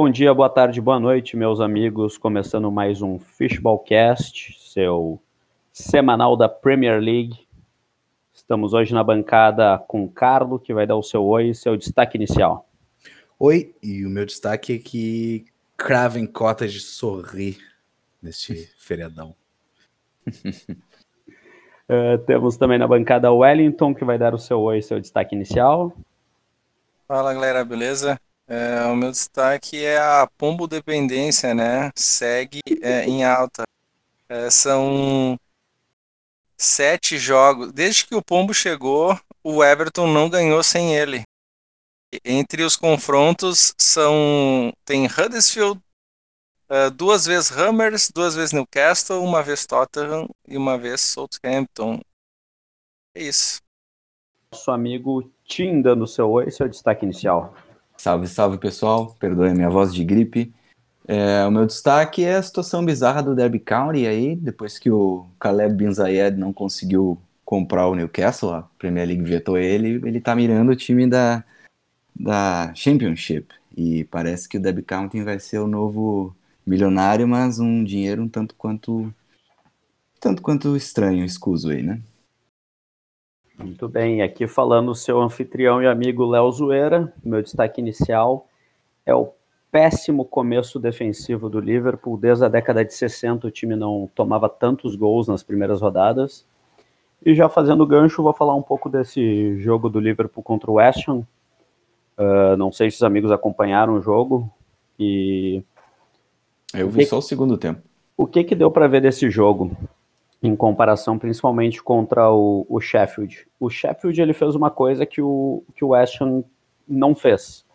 Bom dia, boa tarde, boa noite, meus amigos. Começando mais um Fishballcast, seu semanal da Premier League. Estamos hoje na bancada com o Carlo, que vai dar o seu oi e seu destaque inicial. Oi, e o meu destaque é que Craven Cottage sorri neste feriadão. uh, temos também na bancada Wellington, que vai dar o seu oi e seu destaque inicial. Fala galera, beleza? É, o meu destaque é a pombo dependência, né? Segue é, em alta. É, são sete jogos. Desde que o pombo chegou, o Everton não ganhou sem ele. Entre os confrontos são tem Huddersfield, é, duas vezes Hammers, duas vezes Newcastle, uma vez Tottenham e uma vez Southampton. É isso. Nosso amigo Tim dando seu oi, seu destaque inicial. Salve, salve pessoal, perdoe a minha voz de gripe. É, o meu destaque é a situação bizarra do Derby County aí, depois que o Caleb Bin Zayed não conseguiu comprar o Newcastle, a Premier League vetou ele, ele tá mirando o time da, da Championship. E parece que o Derby County vai ser o novo milionário, mas um dinheiro um tanto quanto tanto quanto estranho, escuso aí, né? Muito bem, aqui falando o seu anfitrião e amigo Léo Zoeira, meu destaque inicial é o péssimo começo defensivo do Liverpool. Desde a década de 60 o time não tomava tantos gols nas primeiras rodadas. E já fazendo gancho, vou falar um pouco desse jogo do Liverpool contra o West Ham. Uh, não sei se os amigos acompanharam o jogo. E eu vi só o segundo tempo. O que que deu para ver desse jogo? Em comparação principalmente contra o, o, Sheffield. O Sheffield ele fez uma coisa que o, que o West Ham não fez,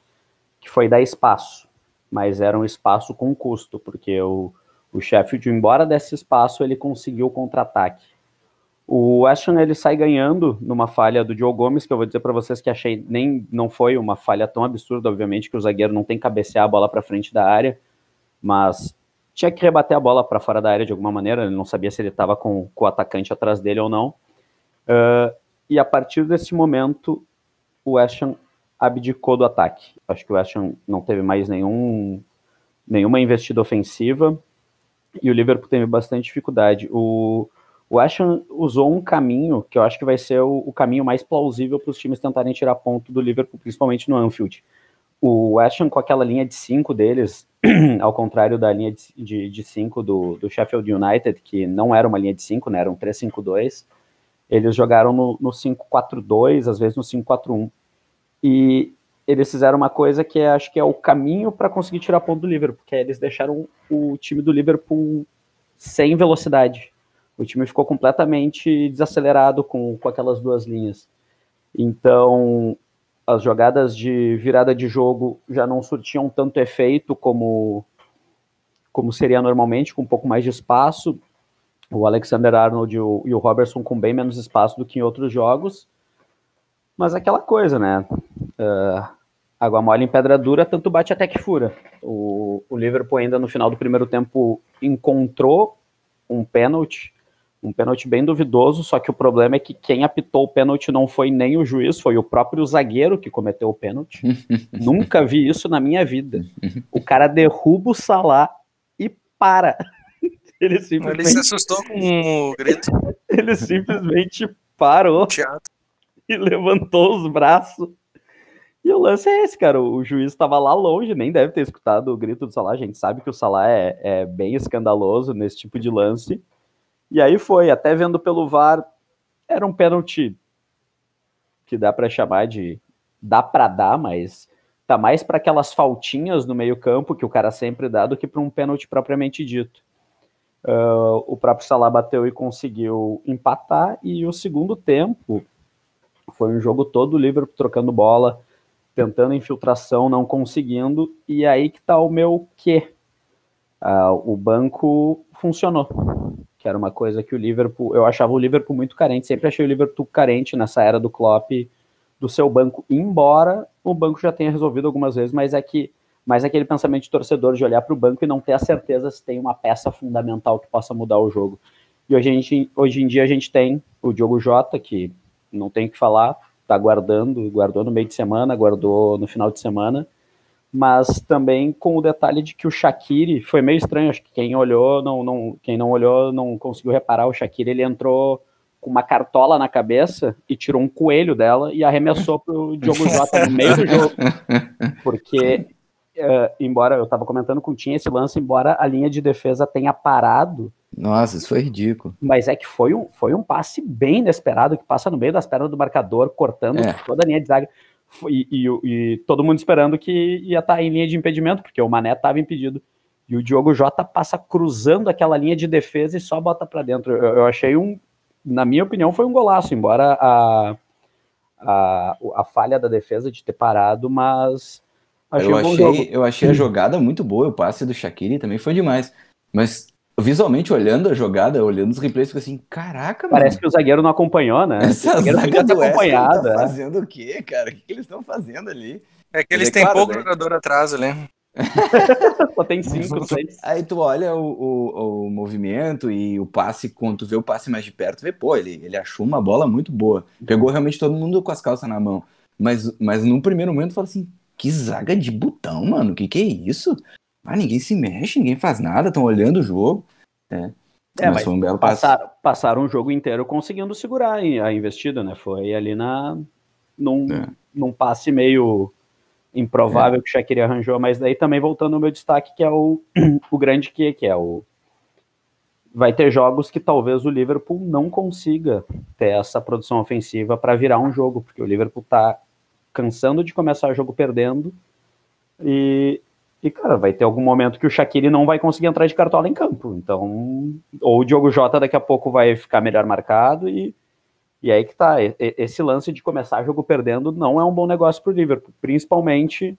que foi dar espaço, mas era um espaço com custo, porque o, o Sheffield, embora desse espaço, ele conseguiu contra-ataque. O West Ham ele sai ganhando numa falha do Joe Gomes, que eu vou dizer para vocês que achei nem não foi uma falha tão absurda, obviamente, que o zagueiro não tem que cabecear a bola para frente da área, mas tinha que rebater a bola para fora da área de alguma maneira, ele não sabia se ele estava com, com, o atacante atrás dele ou não. Uh, e a partir desse momento, o Ham abdicou do ataque. Acho que o Ham não teve mais nenhum, nenhuma investida ofensiva e o Liverpool teve bastante dificuldade. O, o Ham usou um caminho que eu acho que vai ser o, o caminho mais plausível para os times tentarem tirar ponto do Liverpool, principalmente no Anfield. O Ham com aquela linha de cinco deles, ao contrário da linha de 5 do, do Sheffield United, que não era uma linha de 5, né, era um 3-5-2, eles jogaram no, no 5-4-2, às vezes no 5-4-1. E eles fizeram uma coisa que é, acho que é o caminho para conseguir tirar ponto do Liverpool, porque eles deixaram o time do Liverpool sem velocidade. O time ficou completamente desacelerado com, com aquelas duas linhas. Então, as jogadas de virada de jogo já não surtiam tanto efeito como, como seria normalmente, com um pouco mais de espaço. O Alexander Arnold e o, e o Robertson com bem menos espaço do que em outros jogos. Mas aquela coisa, né? Uh, água mole em pedra dura, tanto bate até que fura. O, o Liverpool ainda no final do primeiro tempo encontrou um pênalti um pênalti bem duvidoso, só que o problema é que quem apitou o pênalti não foi nem o juiz, foi o próprio zagueiro que cometeu o pênalti. Nunca vi isso na minha vida. O cara derruba o Salah e para. Ele, simplesmente... Ele se assustou com o grito. Ele simplesmente parou Teatro. e levantou os braços. E o lance é esse, cara. O juiz estava lá longe, nem deve ter escutado o grito do Salah. A gente sabe que o Salah é, é bem escandaloso nesse tipo de lance e aí foi, até vendo pelo VAR, era um pênalti que dá para chamar de dá para dar, mas tá mais para aquelas faltinhas no meio-campo que o cara sempre dá do que para um pênalti propriamente dito. Uh, o próprio Salah bateu e conseguiu empatar, e o segundo tempo foi um jogo todo Liverpool trocando bola, tentando infiltração, não conseguindo, e aí que tá o meu quê. Uh, o banco funcionou que era uma coisa que o Liverpool, eu achava o Liverpool muito carente, sempre achei o Liverpool carente nessa era do Klopp do seu banco, embora o banco já tenha resolvido algumas vezes, mas é que mais aquele pensamento de torcedor de olhar para o banco e não ter a certeza se tem uma peça fundamental que possa mudar o jogo. E hoje, a gente, hoje em dia a gente tem o Diogo Jota, que não tem o que falar, está guardando, guardou no meio de semana, guardou no final de semana, mas também com o detalhe de que o Shaqiri foi meio estranho, acho que quem olhou não, não quem não olhou não conseguiu reparar, o Shaqiri ele entrou com uma cartola na cabeça e tirou um coelho dela e arremessou pro Diogo Jota no meio do jogo. Porque uh, embora eu estava comentando com o Tim esse lance, embora a linha de defesa tenha parado, Nossa, isso foi ridículo. mas é que foi um, foi um passe bem inesperado, que passa no meio das pernas do marcador, cortando É. toda a linha de zaga. E, e, e todo mundo esperando que ia estar em linha de impedimento, porque o Mané estava impedido. E o Diogo Jota passa cruzando aquela linha de defesa e só bota para dentro. Eu, eu achei um, na minha opinião, foi um golaço, embora a, a, a falha da defesa de ter parado, mas achei eu, um achei, eu achei a jogada muito boa, o passe do Shaqiri também foi demais. Mas visualmente, olhando a jogada, olhando os replays, fica assim, caraca, Parece mano. que o zagueiro não acompanhou, né? Essa o zagueiro zaga do acompanhado. tá é. fazendo o quê, cara? O que, que eles estão fazendo ali? É que eles é têm claro, pouco né? jogador atrás ali. Só tem cinco, seis. Aí tu olha o, o, o movimento e o passe, quando tu vê o passe mais de perto, vê, pô, ele, ele achou uma bola muito boa. Pegou realmente todo mundo com as calças na mão. Mas, mas num primeiro momento tu fala assim, que zaga de botão, mano, que que é isso? Ah, ninguém se mexe, ninguém faz nada, estão olhando o jogo. É, É, mas, mas foi um belo. Passaram, passaram o jogo inteiro conseguindo segurar a investida, né? Foi ali na, num, É. num passe meio improvável que o Shaqiri arranjou, mas daí também voltando ao meu destaque, que é o, o grande que, que é o. Vai ter jogos que talvez o Liverpool não consiga ter essa produção ofensiva para virar um jogo, porque o Liverpool tá cansando de começar o jogo perdendo e, e, cara, vai ter algum momento que o Shaqiri não vai conseguir entrar de cartola em campo. Então, ou o Diogo Jota daqui a pouco vai ficar melhor marcado e, e aí que tá. Esse lance de começar jogo perdendo não é um bom negócio pro Liverpool, principalmente,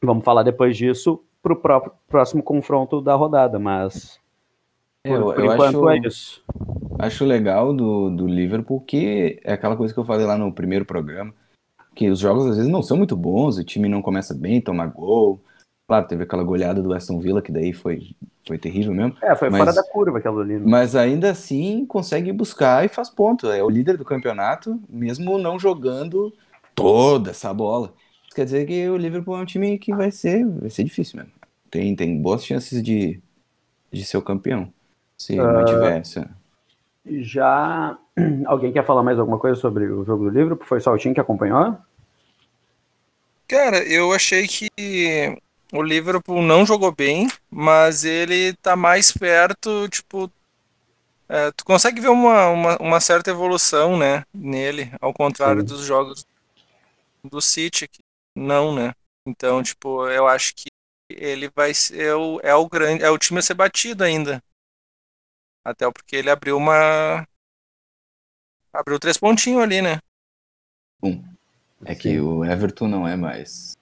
vamos falar depois disso, pro próprio, próximo confronto da rodada, mas por, Eu, por eu enquanto acho, é isso. acho legal do, do Liverpool que é aquela coisa que eu falei lá no primeiro programa, que os jogos às vezes não são muito bons, o time não começa bem, toma gol. Claro, teve aquela goleada do Aston Villa, que daí foi, foi terrível mesmo. É, foi mas- fora da curva aquela ali. né? Mas ainda assim consegue buscar e faz ponto. É o líder do campeonato, mesmo não jogando toda essa bola. Isso quer dizer que o Liverpool é um time que vai ser, vai ser difícil mesmo. Tem, tem boas chances de, de ser o campeão. Se mantiver essa. Já alguém quer falar mais alguma coisa sobre o jogo do Liverpool? Foi só o Tim que acompanhou? Cara, eu achei que o Liverpool não jogou bem, mas ele tá mais perto, tipo. é, tu consegue ver uma, uma, uma certa evolução, né, nele, ao contrário Sim. dos jogos do City, que não, né? Então, tipo, eu acho que ele vai ser o, é o grande, é o time a ser batido ainda. Até porque ele abriu uma abriu três pontinhos ali, né? É que o Everton não é mais.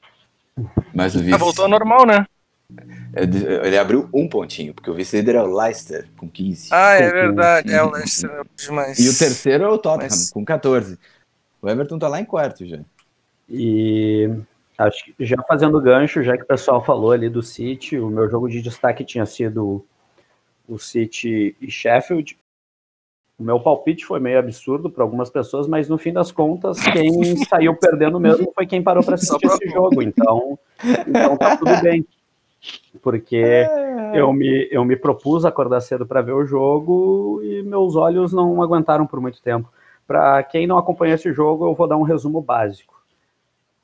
Mais o Ah, vice. voltou ao normal, né? É Ele abriu um pontinho, porque o vice-líder é o Leicester, com 15. Ah, é verdade. É o. Leicester é demais. E o terceiro é o Tottenham, Mas- com 14. O Everton tá lá em quarto já. E acho que já fazendo gancho, já que o pessoal falou ali do City, o meu jogo de destaque tinha sido o City e Sheffield. O meu palpite foi meio absurdo para algumas pessoas, mas no fim das contas, quem saiu perdendo mesmo foi quem parou para assistir esse jogo. Então, então tá tudo bem. Porque eu me, eu me propus acordar cedo para ver o jogo e meus olhos não aguentaram por muito tempo. Para quem não acompanha esse jogo, eu vou dar um resumo básico.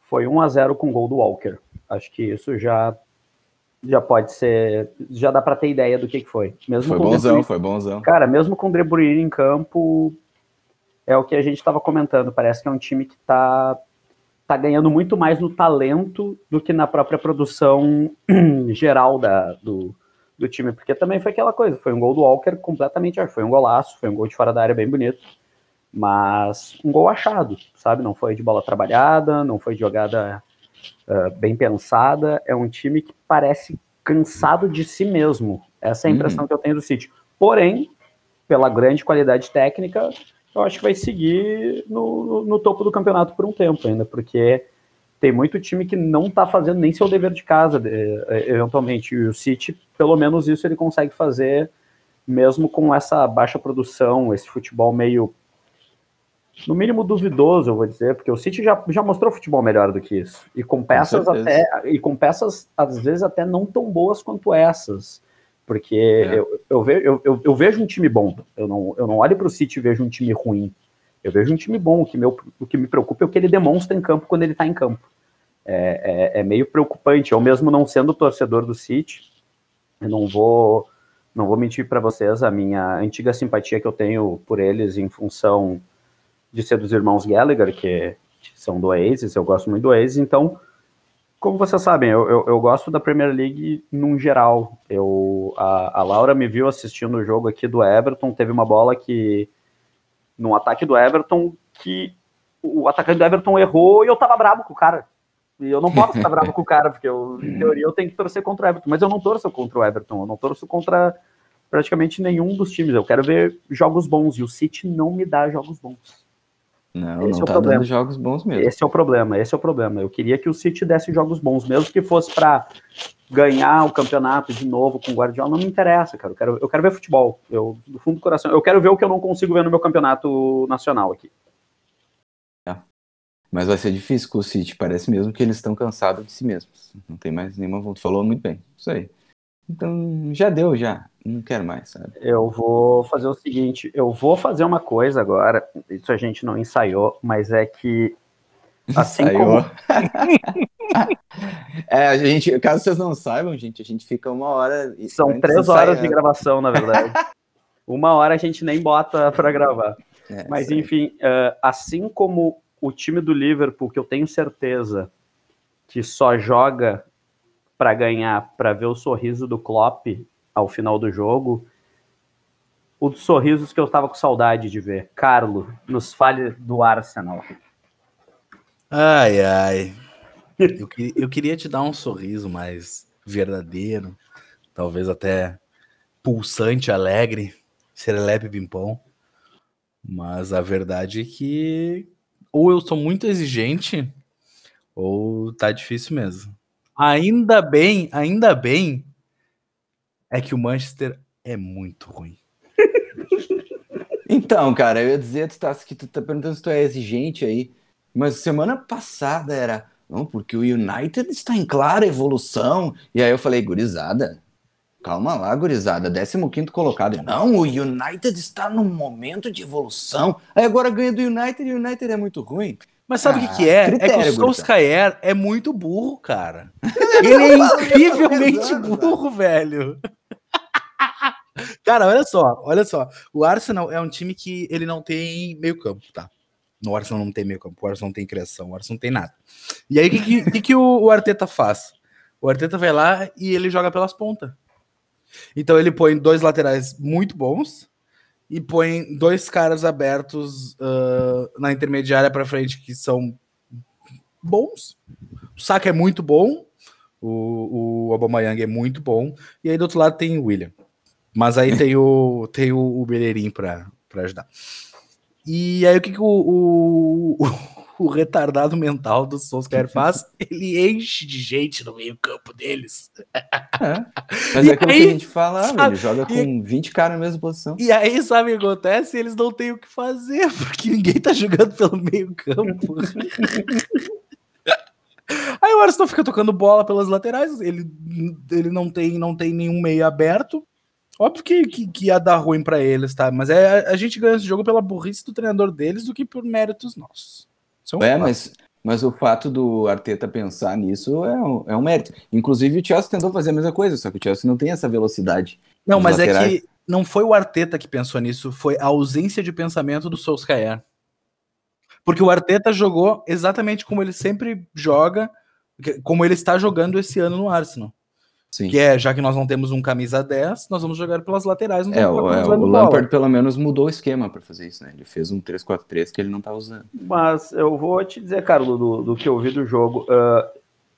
Foi 1 a 0 com gol do Walker. Acho que isso já já pode ser, já dá para ter ideia do que, que foi. Mesmo Foi bonzão, foi bonzão. Cara, mesmo com o em campo, é o que a gente estava comentando. Parece que é um time que está tá ganhando muito mais no talento do que na própria produção geral da, do, do time. Porque também foi aquela coisa, foi um gol do Walker completamente, foi um golaço, foi um gol de fora da área bem bonito, mas um gol achado, sabe? Não foi de bola trabalhada, não foi de jogada ah, bem pensada. É um time que parece cansado de si mesmo. Essa é a impressão que eu tenho do City. Porém, pela grande qualidade técnica, eu acho que vai seguir no, no- no topo do campeonato por um tempo ainda, porque tem muito time que não tá fazendo nem seu dever de casa, de- eh, eventualmente. E o City, pelo menos isso ele consegue fazer, mesmo com essa baixa produção, esse futebol meio no mínimo duvidoso, eu vou dizer, porque o City já, já mostrou futebol melhor do que isso. E com peças Com até e com peças às vezes até não tão boas quanto essas. Porque É. eu, eu, ve, eu, eu, eu vejo um time bom. Eu não, eu não olho para o City e vejo um time ruim. Eu vejo um time bom. O que, meu, o que me preocupa é o que ele demonstra em campo quando ele está em campo. É, é, é meio preocupante. Eu mesmo não sendo torcedor do City, eu não vou não vou mentir para vocês a minha antiga simpatia que eu tenho por eles em função de ser dos irmãos Gallagher, que, são do Oasis, eu gosto muito do Oasis, então, como vocês sabem, eu, eu, eu gosto da Premier League num geral. Eu, a, a Laura me viu assistindo o jogo aqui do Everton, teve uma bola que, no ataque do Everton, que o atacante do Everton errou e eu tava bravo com o cara. E eu não posso estar bravo com o cara, porque eu, em teoria eu tenho que torcer contra o Everton, mas eu não torço contra o Everton, eu não torço contra praticamente nenhum dos times. Eu quero ver jogos bons e o City não me dá jogos bons. Não, Esse não é o tá problema. dando jogos bons mesmo. Esse é o problema, esse é o problema. Eu queria que o City desse jogos bons, mesmo que fosse para ganhar o campeonato de novo com o Guardiola, não me interessa, cara. Eu quero, eu quero ver futebol. Eu, do fundo do coração, eu quero ver o que eu não consigo ver no meu campeonato nacional aqui. Mas vai ser difícil com o City. Parece mesmo que eles estão cansados de si mesmos. Não tem mais nenhuma volta. Falou muito bem. Isso aí. Então, já deu, já. Não quero mais, sabe? Eu vou fazer o seguinte, eu vou fazer uma coisa agora, isso a gente não ensaiou, mas é que assim Saiu. como é, a gente, caso vocês não saibam, gente, a gente fica uma hora. e- são três horas de gravação, na verdade. Uma hora a gente nem bota para gravar. É, Mas aí. enfim, eh, assim como o time do Liverpool, que eu tenho certeza que só joga para ganhar, para ver o sorriso do Klopp ao final do jogo, o dos sorrisos que eu estava com saudade de ver. Carlo, nos fale do Arsenal. Ai, ai. Eu, que- eu queria te dar um sorriso mais verdadeiro, talvez até pulsante, alegre, serelepe pimpão. Mas a verdade é que ou eu sou muito exigente, ou tá difícil mesmo. Ainda bem, ainda bem, é que o Manchester é muito ruim. Então, cara, eu ia dizer, tu tá, que tu tá perguntando se tu é exigente aí, mas semana passada era, não, porque o United está em clara evolução, e aí eu falei, gurizada, calma lá, gurizada, 15º colocado, não, o United está num momento de evolução, aí agora ganha do United e o United é muito ruim. Mas sabe o Ah, que, que é? é que critério, o. Solskjaer é muito burro, cara. Ele é incrivelmente burro, velho. Cara, olha só, olha só. O Arsenal é um time que ele não tem meio campo, tá? No Arsenal não tem meio campo, o Arsenal não tem criação, o Arsenal não tem nada. E aí, o que, que, que o, o Arteta faz? O Arteta vai lá e ele joga pelas pontas. Então ele põe dois laterais muito bons e põe dois caras abertos ah, na intermediária para frente que são bons. O Saka é muito bom, o, o Aubameyang é muito bom, e aí do outro lado tem o William. Mas aí tem o, tem o, o Bellerin para ajudar. E aí o que, que o, o, o retardado mental do Solskjaer faz? Ele enche de gente no meio campo deles. É. Mas E é aquilo aí, que a gente fala, sabe, ele joga com 20 caras na mesma posição. E aí, sabe o que acontece? Eles não têm o que fazer, porque ninguém tá jogando pelo meio campo. aí o Arsenal fica tocando bola pelas laterais, ele, ele não, tem, não tem nenhum meio aberto. Óbvio que, que, que ia dar ruim pra eles, tá? Mas é, a gente ganha esse jogo pela burrice do treinador deles do que por méritos nossos. Um É, fato. mas, mas o fato do Arteta pensar nisso é um, é um mérito. Inclusive o Chelsea tentou fazer a mesma coisa, só que o Chelsea não tem essa velocidade. Não, mas é laterais. que não foi o Arteta que pensou nisso, foi a ausência de pensamento do Solskjaer. Porque o Arteta jogou exatamente como ele sempre joga, como ele está jogando esse ano no Arsenal. Sim. Que é, já que nós não temos um camisa 10, nós vamos jogar pelas laterais. não É, o, é, o bola. Lampard pelo menos mudou o esquema para fazer isso, né? Ele fez um 3-4-3 que ele não tá usando. Mas eu vou te dizer, Carlos, do, do que eu vi do jogo, ah,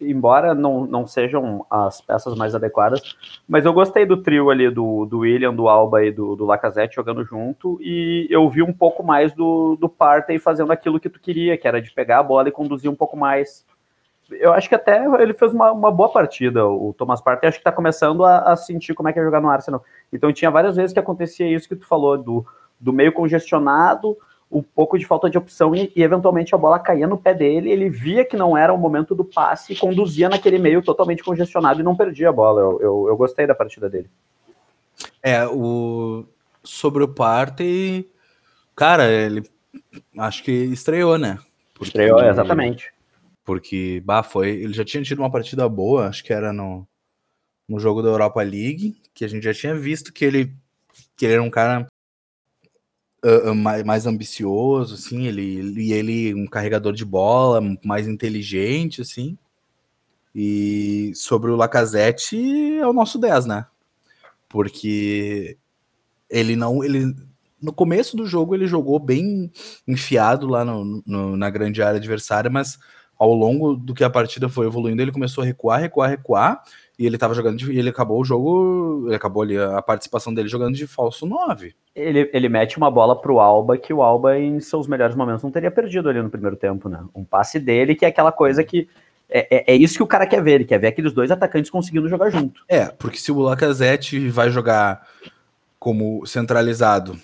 embora não, não sejam as peças mais adequadas, mas eu gostei do trio ali do, do William, do Alba e do, do Lacazette jogando junto, e eu vi um pouco mais do, do Partey fazendo aquilo que tu queria, que era de pegar a bola e conduzir um pouco mais. Eu acho que até ele fez uma, uma boa partida, o Thomas Partey, acho que tá começando a, a sentir como é que é jogar no Arsenal. Então tinha várias vezes que acontecia isso que tu falou, do, do meio congestionado, um pouco de falta de opção e, e, eventualmente a bola caía no pé dele, ele via que não era o momento do passe e conduzia naquele meio totalmente congestionado e não perdia a bola. Eu, eu, eu gostei da partida dele. É, o sobre o Partey, cara, ele acho que estreou, né? Porque, estreou, exatamente. Porque, bah, foi, ele já tinha tido uma partida boa, acho que era no, no jogo da Europa League, que a gente já tinha visto que ele, que ele era um cara uh, uh, mais, mais, ambicioso, assim, ele, e ele um carregador de bola, mais inteligente, assim. E sobre o Lacazette, é o nosso 10, né? Porque ele não, ele no começo do jogo ele jogou bem enfiado lá no, no, na grande área adversária, mas ao longo do que a partida foi evoluindo, ele começou a recuar, recuar, recuar, e ele tava jogando de, e ele acabou o jogo, ele acabou ali a participação dele jogando de falso 9. Ele, ele mete uma bola pro Alba que o Alba em seus melhores momentos não teria perdido ali no primeiro tempo, né? Um passe dele que é aquela coisa que é, é, é, isso que o cara quer ver, ele quer ver aqueles dois atacantes conseguindo jogar junto. É, porque se o Lacazette vai jogar como centralizado,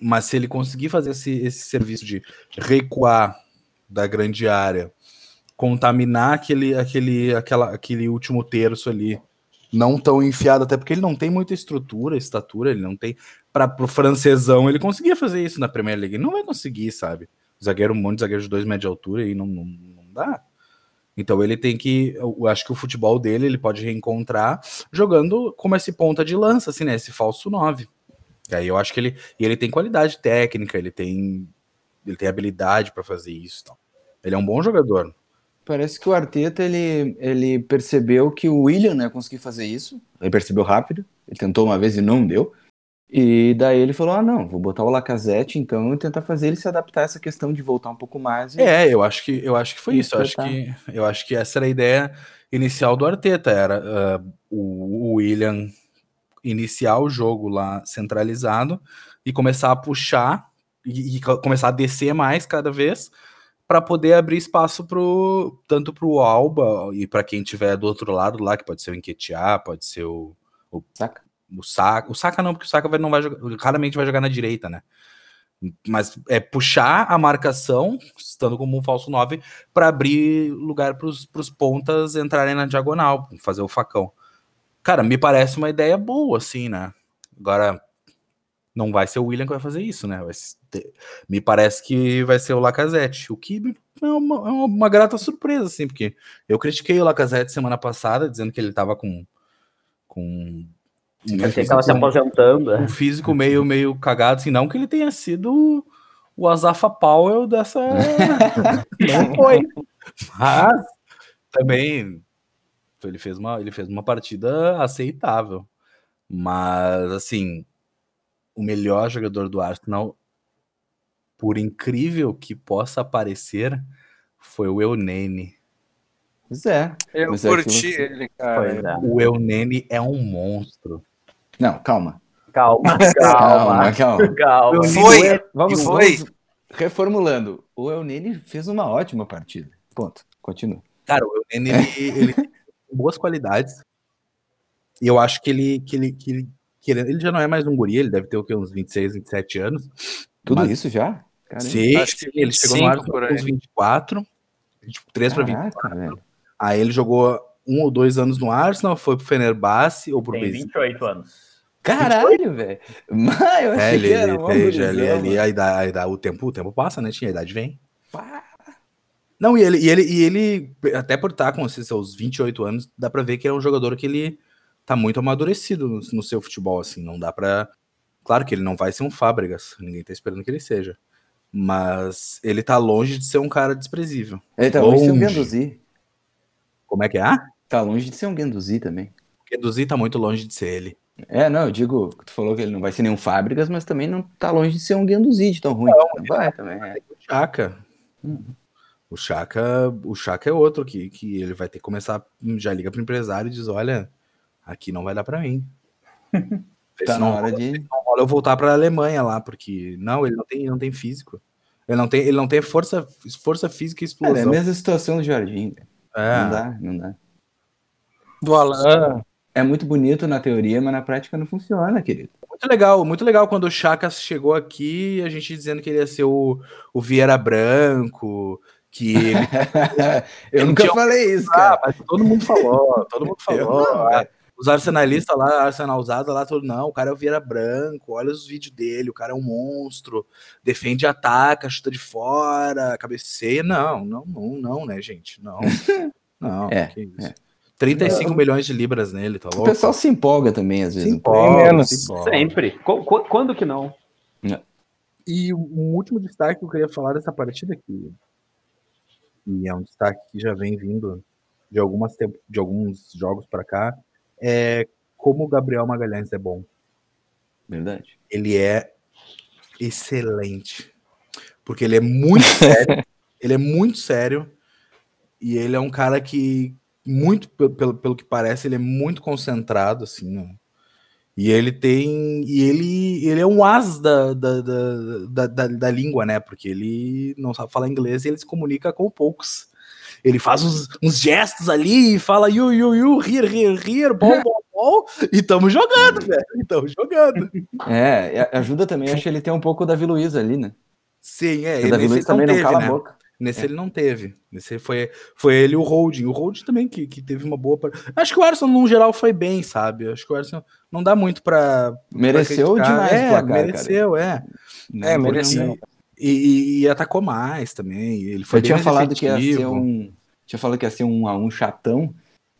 mas se ele conseguir fazer esse, esse serviço de recuar da grande área contaminar aquele, aquele, aquela, aquele último terço ali, não tão enfiado, até porque ele não tem muita estrutura, estatura, ele não tem. Para o francesão, ele conseguia fazer isso na Premier League. Ele não vai conseguir, sabe? Zagueiro, um monte de zagueiro de dois de altura e não, não, não dá. Então ele tem que. Eu acho que o futebol dele ele pode reencontrar jogando como esse ponta de lança, assim, né? Esse falso 9. E aí eu acho que ele. E ele tem qualidade técnica, ele tem. Ele tem habilidade para fazer isso. Então. Ele é um bom jogador. Parece que o Arteta ele, ele percebeu que o William não ia conseguir fazer isso. Ele percebeu rápido. Ele tentou uma vez e não deu. E daí ele falou: ah, não, vou botar o Lacazette então e tentar fazer ele se adaptar a essa questão de voltar um pouco mais. E... É, eu acho que eu acho que foi isso. Eu acho que, eu acho que essa era a ideia inicial do Arteta. Era uh, o, o William iniciar o jogo lá centralizado e começar a puxar e, e começar a descer mais cada vez para poder abrir espaço pro, tanto para o Alba e para quem tiver do outro lado lá, que pode ser o Enquetear, pode ser o, o Saka. O Saka, o Saka não, porque o Saka vai, não vai jogar, claramente vai jogar na direita, né? Mas é puxar a marcação, estando como um falso 9, para abrir lugar para os pontas entrarem na diagonal, fazer o facão. Cara, me parece uma ideia boa, assim, né? Agora, não vai ser o William que vai fazer isso, né? Ter, me parece que vai ser o Lacazette, o que é uma, é uma, grata surpresa, assim, porque eu critiquei o Lacazette semana passada, dizendo que ele tava com. com um físico, tava se aposentando. Um físico meio, meio cagado, assim, não que ele tenha sido o Azafa Powell dessa. não foi. Mas também ele fez uma, ele fez uma partida aceitável. Mas, assim, o melhor jogador do Arsenal, por incrível que possa parecer, foi o Eunene. Pois é. Eu curti é ele, cara. É. O Eunene é um monstro. Não, calma. Calma, calma, calma. calma. Foi, é- vamos, foi. Vamos reformulando. O Eunene fez uma ótima partida. Ponto. Continua. Cara, o Eunene, ele, ele tem boas qualidades. E eu acho que ele, que ele, que ele querendo, ele já não é mais um guri, ele deve ter o quê, uns 26, 27 anos. Tudo mas, isso já? Caramba. Sim, acho que ele chegou no Arsenal com uns 24, 23 para 24. Velho. Aí ele jogou um ou dois anos no Arsenal, foi pro Fenerbahçe ou pro Tem 28 anos. Caralho, velho. Mas eu achei é, ele, que era uma ele, ele, ele, a idade, a idade, o, tempo, o tempo passa, né? Tinha a idade vem. Pá. Não, e ele, e ele, e ele, até por estar com esses seus 28 anos, dá pra ver que é um jogador que ele tá muito amadurecido no, no seu futebol, assim, não dá para Claro que ele não vai ser um Fábricas, ninguém tá esperando que ele seja. Mas ele tá longe de ser um cara desprezível. Ele tá longe, longe de ser um Guendouzi. Como é que é? Tá longe de ser um Guendouzi também. O Guendouzi tá muito longe de ser ele. É, não, eu digo, tu falou que ele não vai ser nenhum Fábricas, mas também não tá longe de ser um Guendouzi de tão ruim. Não, não vai também. É. O Chaka. Hum. O Chaka, o Chaka é outro que, que ele vai ter que começar, já liga pro empresário e diz, olha, aqui não vai dar para mim. tá na hora de não eu voltar para a Alemanha lá, porque não, ele não tem, não tem físico. Ele não tem, ele não tem força, força física e explosão. É, a mesma situação do Jardim. É. Não dá, não dá. Do Alan. é muito bonito na teoria, mas na prática não funciona, querido. Muito legal, muito legal quando o Chakas chegou aqui, a gente dizendo que ele ia ser o, o Vieira Branco, que ele... Eu nunca falei isso, cara. Ah, mas todo mundo falou, todo mundo falou. Ah, Os arsenalistas lá, Arsenal usado lá, todo, não, o cara é o Vieira Branco, olha os vídeos dele, o cara é um monstro, defende, ataca, chuta de fora, cabeceia. Não, não, não, não, né, gente? Não. Não, É, que isso. é. 35 milhões de libras nele, tá O louco? pessoal se empolga também, às vezes. se empolga, menos. se empolga. Sempre. Qu- qu- quando que não? E um último destaque que eu queria falar dessa partida aqui, e é um destaque que já vem vindo de, algumas de alguns jogos para cá, é como o Gabriel Magalhães é bom. Verdade. Ele é excelente. Porque ele é muito sério. ele é muito sério. E ele é um cara que, muito, pe- pelo, pelo que parece, ele é muito concentrado, assim, né? E ele tem. E ele, ele é um as da, da, da, da, da- da língua, né? Porque ele não sabe falar inglês e ele se comunica com poucos. Ele faz uns, uns gestos ali e fala you, you, you, here, here, here, bom, bom, bom. E tamo jogando, velho. E tamo jogando. É, ajuda também, acho que ele tem um pouco da Davi Luiz ali, né? Sim, é. Ele, Luiz também não teve, cala né? a boca. Nesse É. ele não teve. Nesse foi, foi ele e o Holding. O Holding também que, que teve uma boa. Acho que o Arsenal, no geral, foi bem, sabe? Acho que o Arsenal não dá muito pra. Mereceu pra demais é, placar, mereceu, é. cara. É, Não, mereceu. E, e- e atacou mais também. Ele foi Eu tinha falado que ia ser efetivo. um. Tinha falado que ia ser um a um chatão.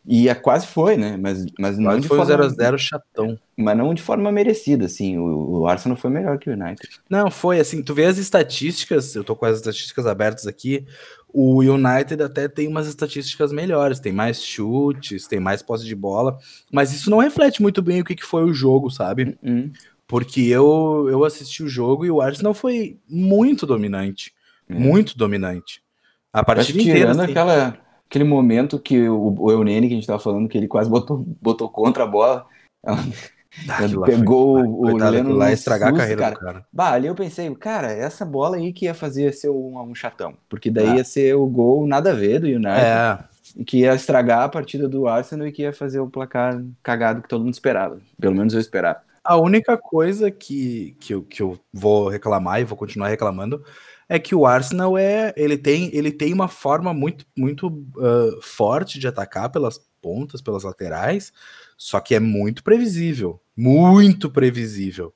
E é, quase foi, né? Mas, mas, não Quase de foi forma, 0x0 chatão. mas não de forma merecida, assim. O, o Arsenal foi melhor que o United. Não, foi assim, tu vê as estatísticas, eu tô com as estatísticas abertas aqui, o United até tem umas estatísticas melhores, tem mais chutes, tem mais posse de bola, mas isso não reflete muito bem o que, que foi o jogo, sabe? Hum, Porque eu, eu assisti o jogo e o Arsenal foi muito dominante, é. muito dominante. A partida que inteira, tirando assim. aquela, aquele momento que o, o Eunene, que a gente tava falando, que ele quase botou, botou contra a bola. Ah, Ele pegou foi- o coitado, Leno lá estragar susto, a carreira cara. do cara. Bah, ali eu pensei, cara, essa bola aí que ia fazer ser um, um chatão. Porque daí É. ia ser o gol nada a ver do United. É, E que ia estragar a partida do Arsenal e que ia fazer o placar cagado que todo mundo esperava. Pelo menos eu esperava. A única coisa que, que, eu, que eu vou reclamar e vou continuar reclamando é que o Arsenal é ele tem ele tem uma forma muito muito ah, forte de atacar pelas pontas, pelas laterais, só que é muito previsível, muito previsível.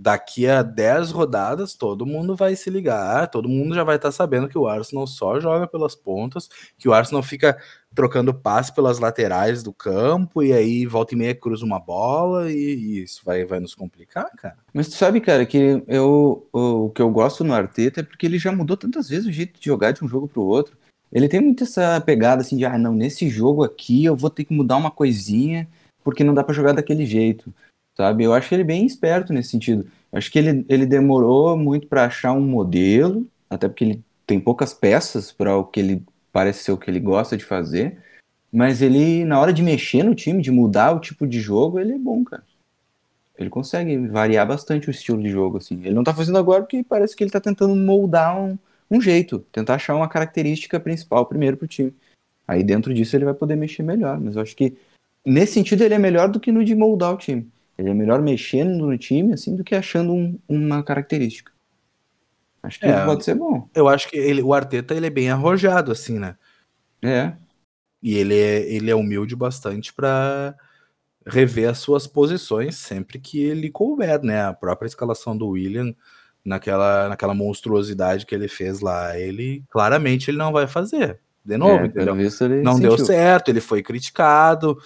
Daqui a 10 rodadas, todo mundo vai se ligar, todo mundo já vai estar sabendo que o Arsenal só joga pelas pontas, que o Arsenal fica trocando passe pelas laterais do campo, e aí volta e meia cruza uma bola, e, e isso vai, vai nos complicar, cara. Mas tu sabe, cara, que eu, o, o que eu gosto no Arteta é porque ele já mudou tantas vezes o jeito de jogar de um jogo pro outro. Ele tem muito essa pegada assim de, ah, não, nesse jogo aqui eu vou ter que mudar uma coisinha porque não dá pra jogar daquele jeito, sabe? Eu acho ele bem esperto nesse sentido. Eu acho que ele, ele demorou muito pra achar um modelo, até porque ele tem poucas peças para o que ele parece ser o que ele gosta de fazer, mas ele, na hora de mexer no time, de mudar o tipo de jogo, ele é bom, cara. Ele consegue variar bastante o estilo de jogo, assim. Ele não tá fazendo agora porque parece que ele tá tentando moldar um, um jeito, tentar achar uma característica principal primeiro pro time. Aí dentro disso ele vai poder mexer melhor, mas eu acho que nesse sentido ele é melhor do que no de moldar o time. Ele é melhor mexendo no time, assim, do que achando um- uma característica. Acho que É. pode ser bom. Eu acho que ele, o Arteta ele é bem arrojado, assim, né? É, E ele é, ele é humilde bastante para rever as suas posições sempre que ele couber, né? A própria escalação do William naquela, naquela monstruosidade que ele fez lá, ele claramente ele não vai fazer. De novo, é, entendeu? ele Não deu sentiu. certo, ele foi criticado.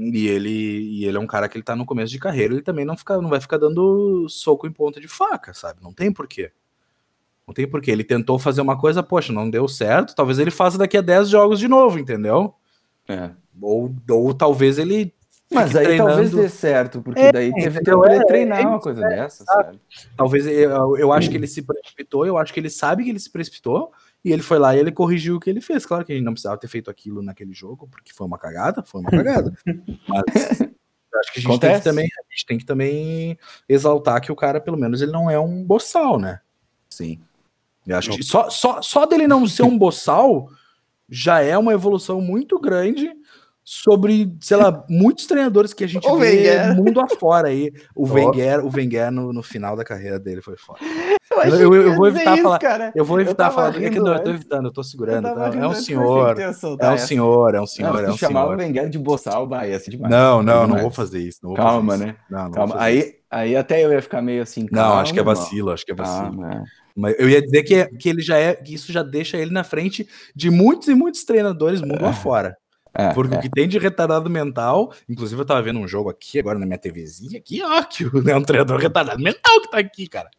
E ele, e ele é um cara que ele tá no começo de carreira, ele também não, fica, não vai ficar dando soco em ponta de faca, sabe? Não tem porquê. Não tem porquê. Ele tentou fazer uma coisa, poxa, não deu certo. Talvez ele faça daqui a 10 jogos de novo, entendeu? É. Ou, ou talvez ele. Mas aí treinando- talvez dê certo, porque É, daí teve pra ele É, treinar é uma coisa é, dessa, sabe? Talvez eu, eu acho que ele se precipitou, eu acho que ele sabe que ele se precipitou, e ele foi lá e ele corrigiu o que ele fez. Claro que a gente não precisava ter feito aquilo naquele jogo, porque foi uma cagada, foi uma cagada. Mas acho que a gente, tem que também, a gente tem que também exaltar que o cara, pelo menos, ele não é um boçal, né? Sim. Eu acho que só, só, só dele não ser um boçal já é uma evolução muito grande sobre, sei lá, muitos treinadores que a gente O vê Wenger. mundo afora aí. O Ó. Wenger, o Wenger no, no final da carreira dele foi foda. eu- que eu ia vou evitar isso, falar- cara. Eu vou evitar tava falar é que rindo não, eu tô evitando, eu tô Eu segurando. tava tá? É um porque eu senhor, que é um senhor, é um Não, senhor, se é um chamar o senhor. Wenger de boçal, vai, ia ser demais. Não, não, não vou fazer isso. Não vou Calma, fazer né? isso. Não, não Calma, aí, isso. aí até eu ia ficar meio assim. Não, acho que é vacilo, acho que é vacilo. Calma, é. Mas eu ia dizer que, que ele já é, que isso já deixa ele na frente de muitos e muitos treinadores mundo afora. É, Porque é. o que tem de retardado mental, inclusive eu tava vendo um jogo aqui agora na minha TVzinha aqui, ó, que o- é um treinador retardado mental que tá aqui, cara.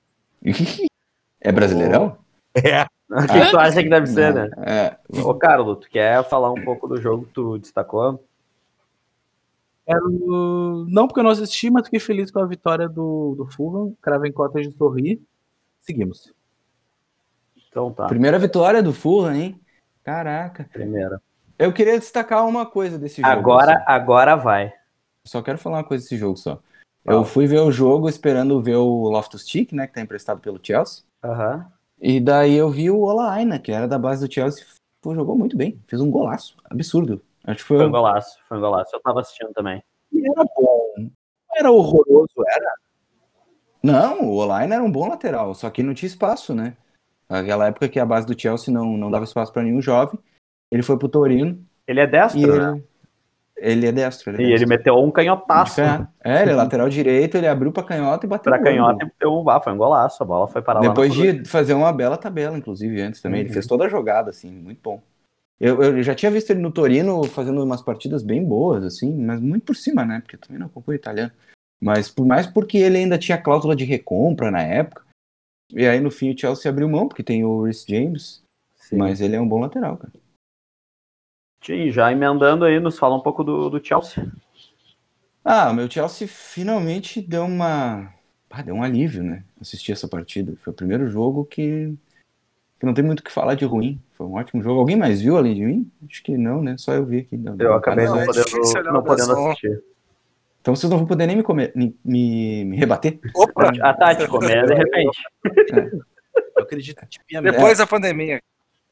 É brasileirão? É. O que, que tu acha que deve ser, né? É. Ô, Carlos, tu quer falar um pouco do jogo que tu destacou? Quero... Não porque eu não assisti, mas fiquei feliz com a vitória do, do Fulham. Craven Cottage de sorrir. Seguimos. Então tá, Primeira vitória do Fulham, hein? Caraca. primeira. Eu queria destacar uma coisa desse jogo. Agora, assim. agora vai. Só quero falar uma coisa desse jogo só. Eu fui ver o jogo esperando ver o Loftus Cheek, né, que tá emprestado pelo Chelsea. Aham. E daí eu vi o Olaina, que era da base do Chelsea, pô, jogou muito bem, fez um golaço, absurdo. Acho que foi, Foi um golaço, foi um golaço. Eu tava assistindo também. E era bom. Não era horroroso, era. Não, o Olaina era um bom lateral, só que não tinha espaço, né? Naquela época que a base do Chelsea não, não dava espaço para nenhum jovem, ele foi pro Torino Ele é destro, né? ele, ele é destro. Ele é E ele destro. meteu um canhotaço canhota. É, ele é lateral direito, ele abriu pra canhota e bateu pra gol. canhota e deu um ah, foi um golaço. A bola foi parar Depois de fazer uma bela tabela, inclusive, antes também. Ele Uhum. fez toda a jogada, assim, muito bom. Eu, eu já tinha visto ele no Torino fazendo umas partidas bem boas, assim, mas muito por cima, né? Porque eu também não acompanho italiano. Mas por mais porque ele ainda tinha cláusula de recompra na época. E aí, no fim, o Chelsea abriu mão, porque tem o Rhys James. Sim. Mas ele é um bom lateral, cara. Tim, já emendando aí, nos fala um pouco do, do Chelsea. Ah, o meu Chelsea finalmente deu uma. Ah, deu um alívio, né? Assistir essa partida. Foi o primeiro jogo que. que não tem muito o que falar de ruim. Foi um ótimo jogo. Alguém mais viu além de mim? Acho que não, né? Só eu vi aqui. da- Eu acabei não, é podendo, não podendo assistir. Então vocês não vão poder nem me, comer, me, me, me rebater. Opa! A Tati comer de repente. Eu acredito piamente. Depois da pandemia,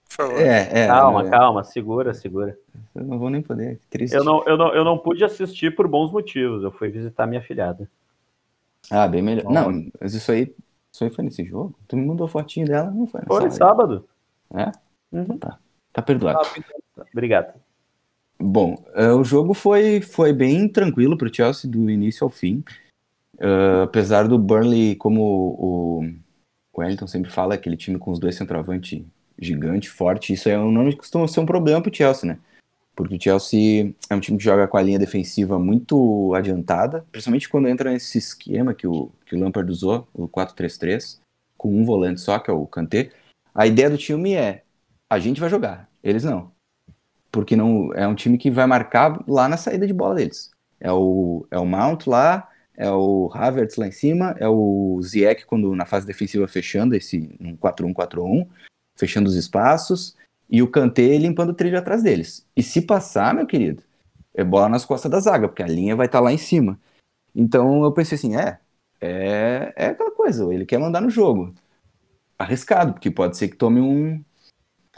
por favor. É, é. Calma, é, calma, segura, segura. Eu não vou nem poder. Triste. Eu não, eu, não, eu não pude assistir por bons motivos. Eu fui visitar minha filhada. Ah, bem melhor. Bom. Não, mas isso aí, isso aí foi nesse jogo? Tu me mandou fotinho dela? Não foi Foi sábado. É? Uhum. Tá perdoado. Obrigado. Bom, eh, o jogo foi, foi bem tranquilo para o Chelsea do início ao fim. Eh, apesar do Burnley, como o, o Wellington sempre fala, aquele time com os dois centroavantes gigante, forte, isso é um, não costuma ser um problema para o Chelsea, né? Porque o Chelsea é um time que joga com a linha defensiva muito adiantada, principalmente quando entra nesse esquema que o, que o Lampard usou, o 4-3-3, com um volante só, que é o Kanté. A ideia do time é, a gente vai jogar, eles não porque não é um time que vai marcar lá na saída de bola deles. É o, é o Mount lá, é o Havertz lá em cima, é o Ziyech quando na fase defensiva fechando esse um 4-1-4-1, fechando os espaços, e o Kanté limpando o trilho atrás deles. E se passar, meu querido, é bola nas costas da zaga, porque a linha vai estar lá em cima. Então eu pensei assim, é, é, é aquela coisa, ele quer mandar no jogo. Arriscado, porque pode ser que tome um,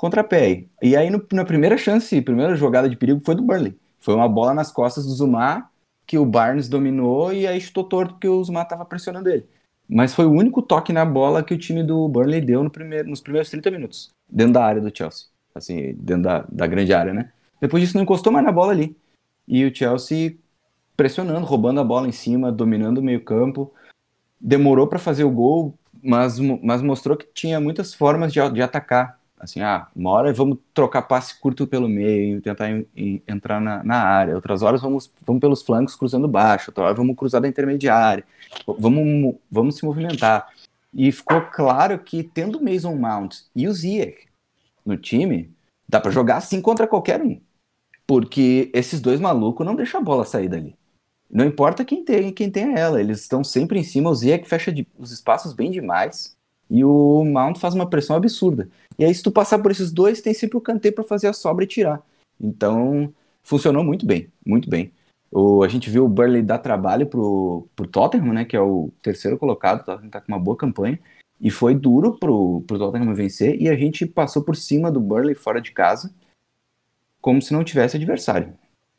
contrapé. E aí, no- na primeira chance, primeira jogada de perigo foi do Burnley. Foi uma bola nas costas do Zuma, que o Barnes dominou e aí chutou torto porque o Zuma estava pressionando ele. Mas foi o único toque na bola que o time do Burnley deu no primeiro, nos primeiros 30 minutos, dentro da área do Chelsea. Assim, dentro da, da grande área, né? Depois disso, não encostou mais na bola ali. E o Chelsea pressionando, roubando a bola em cima, dominando o meio-campo. Demorou para fazer o gol, mas, mas mostrou que tinha muitas formas de, de atacar. Assim, ah, uma hora vamos trocar passe curto pelo meio, tentar em- em- entrar na, na área. Outras horas vamos, vamos pelos flancos cruzando baixo. Outra hora vamos cruzar da intermediária. Vamos, vamos se movimentar. E ficou claro que tendo o Mason Mount e o Ziyech no time, dá para jogar assim contra qualquer um. Porque esses dois malucos não deixam a bola sair dali. Não importa quem tem, quem tenha ela, eles estão sempre em cima. O Ziyech fecha de- os espaços bem demais e o Mount faz uma pressão absurda. E aí, se tu passar por esses dois, tem sempre o Kanté para fazer a sobra e tirar. Então, funcionou muito bem, muito bem. O, a gente viu o Burnley dar trabalho pro, pro Tottenham, né, que é o terceiro colocado, o Tottenham tá com uma boa campanha, e foi duro pro, pro Tottenham vencer, e a gente passou por cima do Burnley fora de casa, como se não tivesse adversário.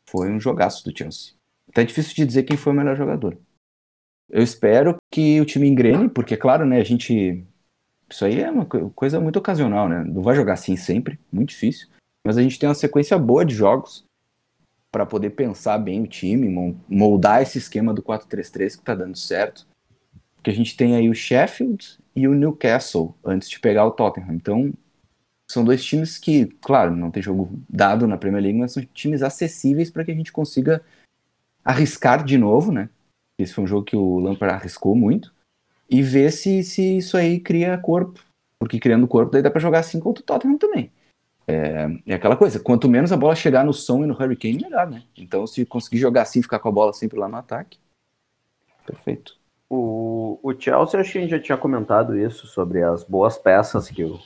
foi um jogaço do Chelsea. Até é difícil de dizer quem foi o melhor jogador. Eu espero que o time engrene, porque, claro, né, a gente. Isso aí é uma coisa muito ocasional, né? Não vai jogar assim sempre, muito difícil. Mas a gente tem uma sequência boa de jogos para poder pensar bem o time, moldar esse esquema do 4-3-3 que tá dando certo. Porque a gente tem aí o Sheffield e o Newcastle antes de pegar o Tottenham. Então, são dois times que, claro, não tem jogo dado na Premier League, mas são times acessíveis para que a gente consiga arriscar de novo, né? Esse foi um jogo que o Lampard arriscou muito. E ver se, se isso aí cria corpo. Porque criando corpo, daí dá para jogar assim contra o Tottenham também. É, é, aquela coisa, quanto menos a bola chegar no som e no Hurricane, melhor, né? Então, se conseguir jogar assim, ficar com a bola sempre lá no ataque, perfeito. O, o Chelsea, acho que a gente já tinha comentado isso, sobre as boas peças que o,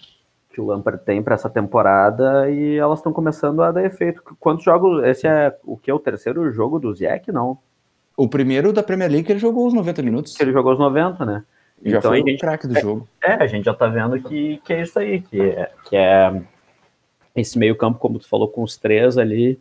que o Lampard tem para essa temporada e elas estão começando a dar efeito. Quantos jogos? Esse é o que? O terceiro jogo do Ziek? Não. O primeiro da Premier League ele jogou os 90 minutos. Ele jogou os 90, né? Já então, foi o craque do é, jogo. É, a gente já tá vendo que, que é isso aí, que é, que é esse meio campo, como tu falou, com os três ali,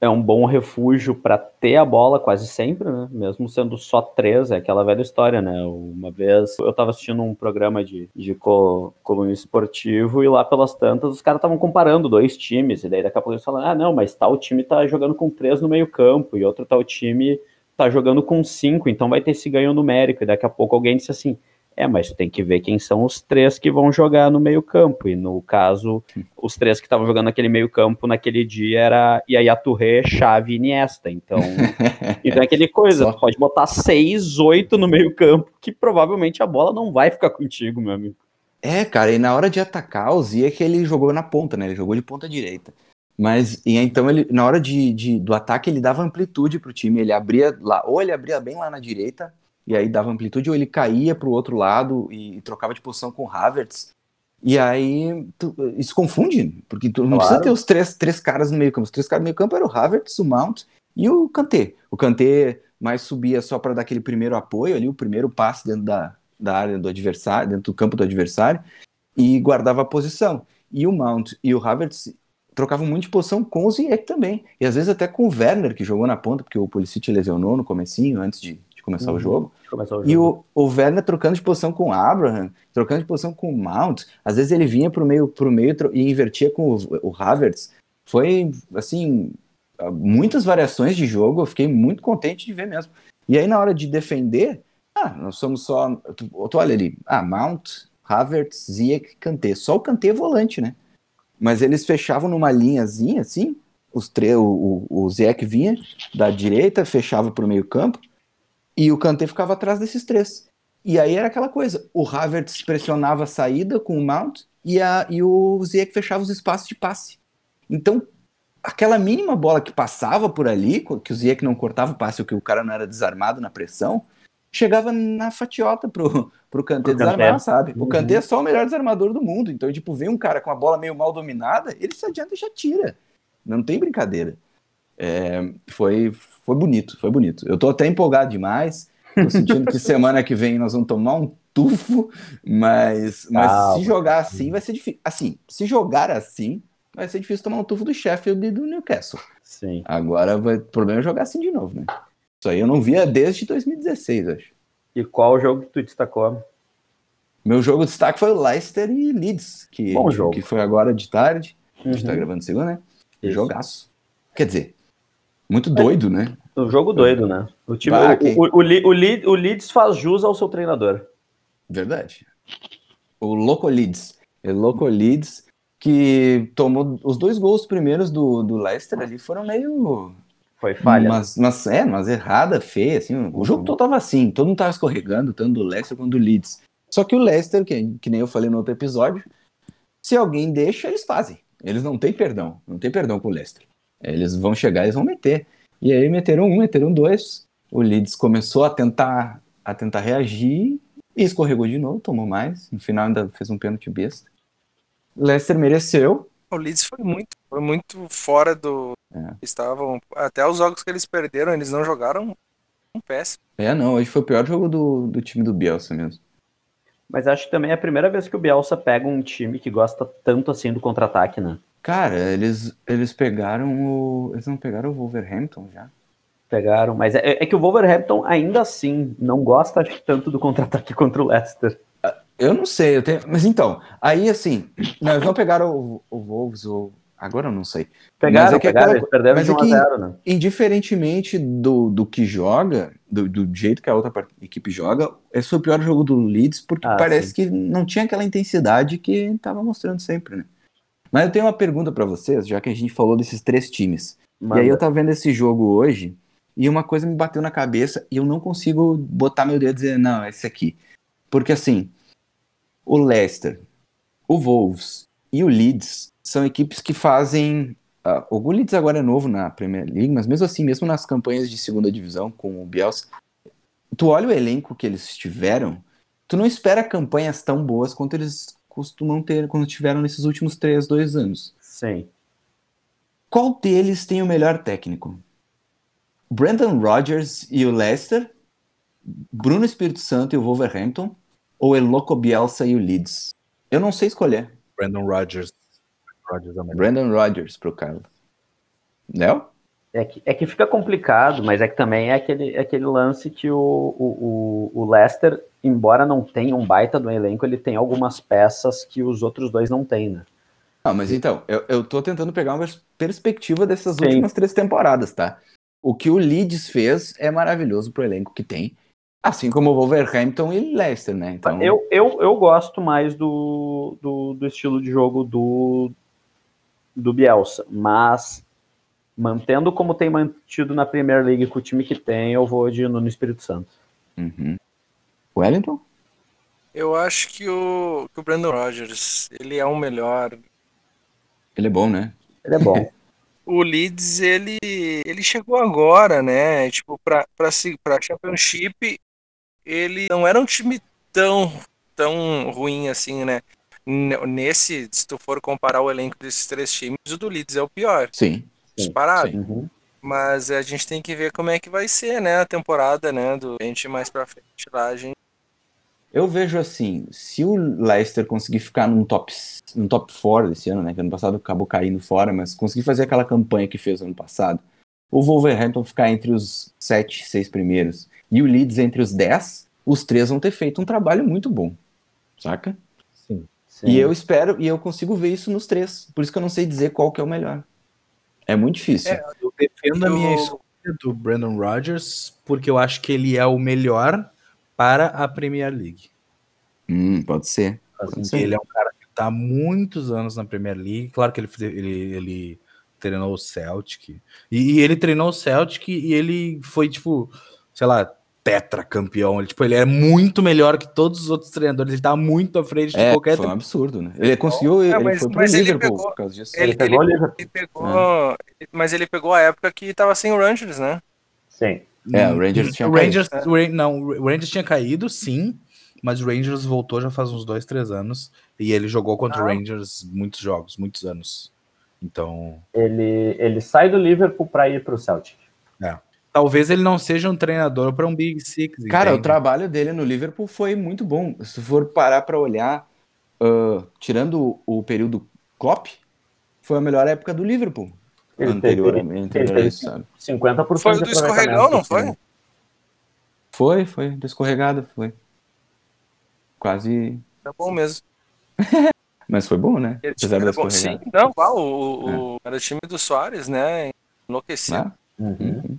é um bom refúgio para ter a bola quase sempre, né? Mesmo sendo só três, é aquela velha história, né? Uma vez eu estava assistindo um programa de, de co coluna esportivo e lá pelas tantas os caras estavam comparando dois times, e daí daqui a pouco eles falam, ah, não, mas tal time tá jogando com três no meio campo e outro tal time tá jogando com cinco, então vai ter esse ganho numérico. E daqui a pouco alguém disse assim: é, mas tem que ver quem são os três que vão jogar no meio-campo. E no caso, os três que estavam jogando naquele meio-campo naquele dia era Yaya Touré, Xavi e Iniesta. Então, então é aquele coisa, Só... tu pode botar seis, oito no meio-campo, que provavelmente a bola não vai ficar contigo, meu amigo. É, cara, e na hora de atacar, o Zia que ele jogou na ponta, né? Ele jogou de ponta direita. Mas e então ele na hora de, de, do ataque ele dava amplitude para o time, ele abria lá, ou ele abria bem lá na direita e aí dava amplitude, ou ele caía para o outro lado e, e, trocava de posição com o Havertz. E aí tu, isso confunde, porque tu não precisa ter os três, três caras no meio campo. Os três caras no meio campo eram o Havertz, o Mount e o Kanté. O Kanté mais subia só para dar aquele primeiro apoio ali, o primeiro passe dentro da, da área do adversário, dentro do campo do adversário, e guardava a posição. E o Mount e o Havertz trocavam muito de posição com o Ziyech também. E às vezes até com o Werner, que jogou na ponta, porque o Pulisic lesionou no comecinho, antes de, de começar uhum. o jogo. o jogo. E o, o Werner trocando de posição com o Abraham, trocando de posição com o Mount. Às vezes ele vinha pro meio, pro meio e invertia com o, o Havertz. Foi, assim, muitas variações de jogo. Eu fiquei muito contente de ver mesmo. E aí na hora de defender, ah, nós somos só... Tu, tu olha ali, ah, Mount, Havertz, Ziyech, Kanté. Só o Kanté é volante, né? Mas eles fechavam numa linhazinha assim, os três, o, o, o Ziyech vinha da direita, fechava para o meio campo, e o Kanté ficava atrás desses três. E aí era aquela coisa, o Havertz pressionava a saída com o Mount, e, a, e o Ziyech fechava os espaços de passe. Então, aquela mínima bola que passava por ali, que o Ziyech não cortava o passe, ou que o cara não era desarmado na pressão, chegava na fatiota pro, pro Kanté desarmar, sabe? Uhum. O Kanté é só o melhor desarmador do mundo. Então, tipo, vem um cara com a bola meio mal dominada, ele se adianta e já tira. Não tem brincadeira. É, foi, foi bonito, foi bonito. Eu tô até empolgado demais. Tô sentindo que semana que vem nós vamos tomar um tufo, mas, mas ah, se jogar assim vai ser difícil. Assim, se jogar assim, vai ser difícil tomar um tufo do Sheffield e do Newcastle. Sim. Agora vai, o problema é jogar assim de novo, né? Isso aí eu não via desde 2016, acho. E qual jogo que tu destacou? Meu jogo de destaque foi o Leicester e Leeds, que, Bom jogo. que foi agora de tarde. Uhum. A gente tá uhum. gravando segunda, né? Isso. Jogaço. Quer dizer, muito doido, é, né? Um jogo doido, né? O, time, bah, o, o, o, o, Leeds faz jus ao seu treinador. Verdade. O Loco Leeds. O Loco Leeds, que tomou os dois gols primeiros do, do Leicester ali, foram meio foi falha. Mas, mas é, mas errada, feia, assim. O jogo todo tava assim, todo mundo tava escorregando, tanto do Leicester quanto do Leeds. Só que o Leicester, que, que nem eu falei no outro episódio, se alguém deixa, eles fazem. Eles não têm perdão, não tem perdão com o Leicester. Eles vão chegar, eles vão meter. E aí meteram um, meteram dois. O Leeds começou a tentar a tentar reagir e escorregou de novo, tomou mais. No final ainda fez um pênalti besta. Leicester mereceu, o Leeds foi muito, foi muito fora do. É. Estavam. Até os jogos que eles perderam, eles não jogaram um péssimo. É, não, hoje foi o pior jogo do, do time do Bielsa mesmo. Mas acho que também é a primeira vez que o Bielsa pega um time que gosta tanto assim do contra-ataque, né? Cara, eles, eles pegaram o. Eles não pegaram o Wolverhampton já? Pegaram, mas é, é que o Wolverhampton ainda assim não gosta tanto do contra-ataque contra o Leicester. Eu não sei, eu tenho... mas então, aí assim, não, eles não pegaram o, o Wolves, ou agora eu não sei. Pegaram, Mas é que pegaram, aquela- perderam mas é 1 que- a 0, né? Indiferentemente do, do que joga, do, do jeito que a outra equipe joga, esse foi o pior jogo do Leeds, porque Ah, parece sim. que não tinha aquela intensidade que estava mostrando sempre, né? Mas eu tenho uma pergunta pra vocês, já que a gente falou desses três times. E aí eu tava vendo esse jogo hoje e uma coisa me bateu na cabeça e eu não consigo botar meu dedo e dizer, não, é esse aqui. Porque assim, o Leicester, o Wolves e o Leeds são equipes que fazem. ah, o Leeds agora é novo na Premier League, mas mesmo assim, mesmo nas campanhas de segunda divisão com o Bielsa, tu olha o elenco que eles tiveram, tu não espera campanhas tão boas quanto eles costumam ter quando tiveram nesses últimos três, dois anos. Sim. Qual deles tem o melhor técnico? Brandon Rodgers e o Leicester? Bruno Espírito Santo e o Wolverhampton? Ou Eloco Bielsa e o Leeds? Eu não sei escolher. Brandon Rodgers. Rodgers é o melhor. Brandon Rodgers pro Carlos. Léo? É que, é que fica complicado, mas é que também é aquele, é aquele lance que o, o, o, o Leicester, embora não tenha um baita do elenco, ele tem algumas peças que os outros dois não têm, né? Ah, mas então, eu, eu tô tentando pegar uma perspectiva dessas Sim. últimas três temporadas, tá? O que o Leeds fez é maravilhoso pro elenco que tem. Assim como o Wolverhampton e Leicester, né? Então, Eu, eu, eu gosto mais do, do, do estilo de jogo do, do Bielsa, mas mantendo como tem mantido na Premier League com o time que tem, eu vou de Nuno Espírito Santo. Uhum. Wellington? Eu acho que o, que o Brandon Rodgers, ele é o melhor. Ele é bom, né? Ele é bom. O Leeds, ele, ele chegou agora, né? Tipo, pra, pra, se- pra Championship, ele não era um time tão, tão ruim assim, né? Nesse, se tu for comparar o elenco desses três times, o do Leeds é o pior, Sim. disparado. sim. Uhum. Mas a gente tem que ver como é que vai ser, né? A temporada, né? Do a gente mais pra frente lá, a gente. Eu vejo assim, se o Leicester conseguir ficar num top, num top 4 desse ano, né? Que ano passado acabou caindo fora, mas conseguir fazer aquela campanha que fez ano passado, o Wolverhampton ficar entre os 7, 6 primeiros e o Leeds entre os 10, os três vão ter feito um trabalho muito bom. Saca? Sim. E eu espero, e eu consigo ver isso nos três. Por isso que eu não sei dizer qual que é o melhor. É muito difícil. É, Eu defendo a minha Eu- escolha do Brandon Rodgers porque eu acho que ele é o melhor para a Premier League. Hum, pode ser. Assim, Porque ele é um cara que está há muitos anos na Premier League. Claro que ele, ele, ele treinou o Celtic. E, e ele treinou o Celtic e ele foi, tipo, sei lá, tetracampeão. Ele, tipo, ele é muito melhor que todos os outros treinadores. Ele tá muito à frente de É, qualquer foi um absurdo, né? Ele conseguiu, É, ele mas- foi pro mas ele Liverpool pegou- por causa disso. Ele, Ele- pegou o Liverpool. ele pegou. Mas ele pegou a época que tava sem o Rangers, né? Sim. É, o Rangers tinha o caído. Rangers, o não, o Rangers tinha caído, sim, mas o Rangers voltou já faz uns dois, três anos e ele jogou contra o Ah. Rangers muitos jogos, muitos anos. Então, Ele, ele sai do Liverpool para ir para o Celtic. Talvez ele não seja um treinador para um Big Six. Cara, o entende? trabalho dele no Liverpool foi muito bom. Se for parar pra olhar, ah, tirando o, o período Klopp, foi a melhor época do Liverpool. Ele anterior, teve- ele teve isso, sabe? 50% Foi o do escorregão, não foi? Foi, foi, do escorregado, foi. Quase. Tá bom mesmo. Mas foi bom, né? Apesar bom. Sim, não, qual, o, o- era o time do Soares, né? Enlouquecido. Né? Uhum.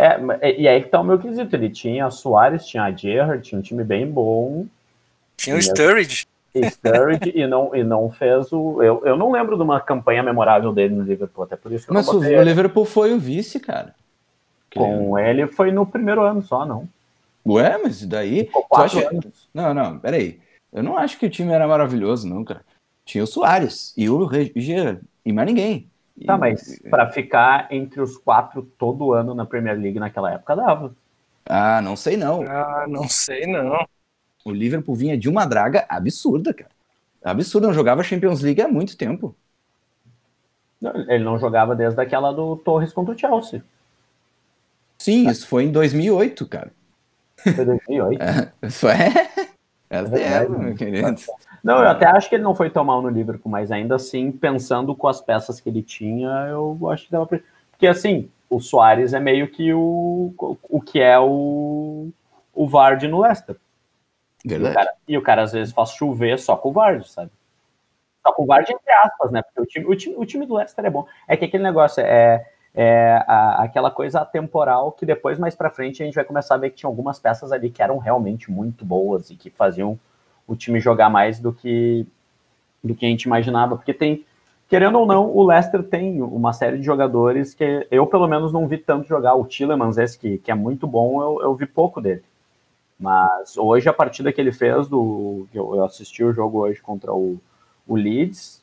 É, e aí que tá o meu quesito. Ele tinha Soares, tinha a Gerrard, tinha um time bem bom, Tinha o. Sturridge. e Sturridge, e, não, e não fez o. Eu, eu não lembro de uma campanha memorável dele no Liverpool, até por isso que eu Mas não o, botei o ele. Liverpool foi o vice, cara. Que- Com ele foi no primeiro ano só, não. Ué, mas daí. Ficou quatro acha- anos. Não, não, peraí. Eu não acho que o time era maravilhoso, não, cara. Tinha o Soares e o Gerrard, e mais ninguém. E- Tá, mas pra ficar entre os quatro todo ano na Premier League naquela época dava. Ah, não sei não. Ah, não sei não. O Liverpool vinha de uma draga absurda, cara. Absurda, não jogava Champions League há muito tempo. Não, Ele não jogava desde aquela do Torres contra o Chelsea. Sim, isso foi em 2008, cara. Foi 2008. Isso é. É verdade, zero, meu querido. Não, eu até acho que ele não foi tão mal no Liverpool, mas ainda assim, pensando com as peças que ele tinha, eu acho que dava pra... Porque assim, o Soares é meio que o, o que é o, o Vard no Leicester. E o, Verdade. cara, e o cara às vezes faz chover só com o Vard, sabe? Só com o Vard entre aspas, né? Porque o time, o time, o time do Leicester é bom. É que aquele negócio é, é a- aquela coisa atemporal que depois, mais pra frente, a gente vai começar a ver que tinha algumas peças ali que eram realmente muito boas e que faziam o time jogar mais do que, do que a gente imaginava. Porque tem, querendo ou não, o Leicester tem uma série de jogadores que eu, pelo menos, não vi tanto jogar. O Tillemans, esse que, que é muito bom, eu, eu vi pouco dele. Mas hoje, a partida que ele fez, do, eu, assisti o jogo hoje contra o, o Leeds,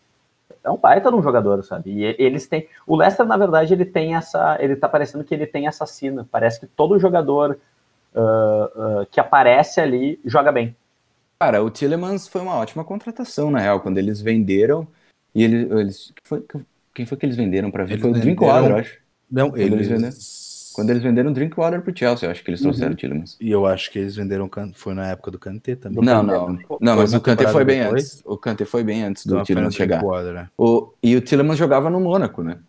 é um baita de um jogador, sabe? E eles têm. O Leicester, na verdade, ele tem essa. Ele tá parecendo que ele tem essa sina. Parece que todo jogador ah, ah, que aparece ali joga bem. Cara, o Tillemans foi uma ótima contratação, na real, quando eles venderam. E ele- eles. quem foi, quem foi que eles venderam pra vir? Eles Foi o Drinkwater, eu acho. Não, eles eles. venderam- Quando eles venderam o Drinkwater pro Chelsea, eu acho que eles trouxeram Uhum. o Tillemans. E eu acho que eles venderam. Foi na época do Kanté também. Não, não. Não, mas o Kanté foi bem depois? antes. O Kanté foi bem antes do Tillemans chegar. Né? O, e o Tillemans jogava no Mônaco, né?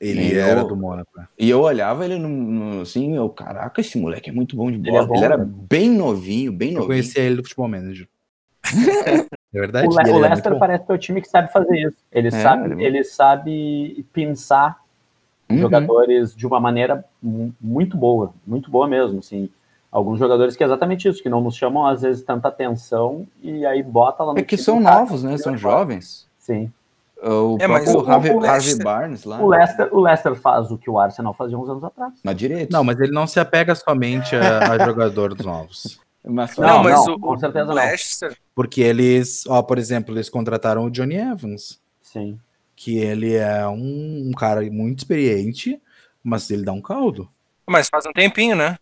Ele Eu- era do Mônaco. né? E eu olhava ele no, no- assim, eu, caraca, esse moleque é muito bom de Ele bola. é bom, ele era né? bem novinho, bem Eu novinho. conhecia ele do Futebol Manager. é verdade? O, Le ele o é Leicester parece que é o time que sabe fazer isso. Ele, É, sabe, ele- ele sabe pensar Uhum. jogadores de uma maneira mu- muito boa, muito boa mesmo, assim. Alguns jogadores que é exatamente isso, que não nos chamam às vezes tanta atenção e aí bota lá no É que time, são novos, né? São jovens. Sim. O É, mas o- Harvey, o Harvey Barnes lá, O Leicester, o Leicester faz o que o Arsenal fazia uns anos atrás. na direita. Não, mas ele não se apega somente a, a jogadores novos. Mas Não, Não, mas não, o, com certeza o não. Leicester, Porque eles, ó, por exemplo, eles contrataram o Johnny Evans, Sim. que ele é um, um cara muito experiente, mas ele dá um caldo. mas faz um tempinho, né?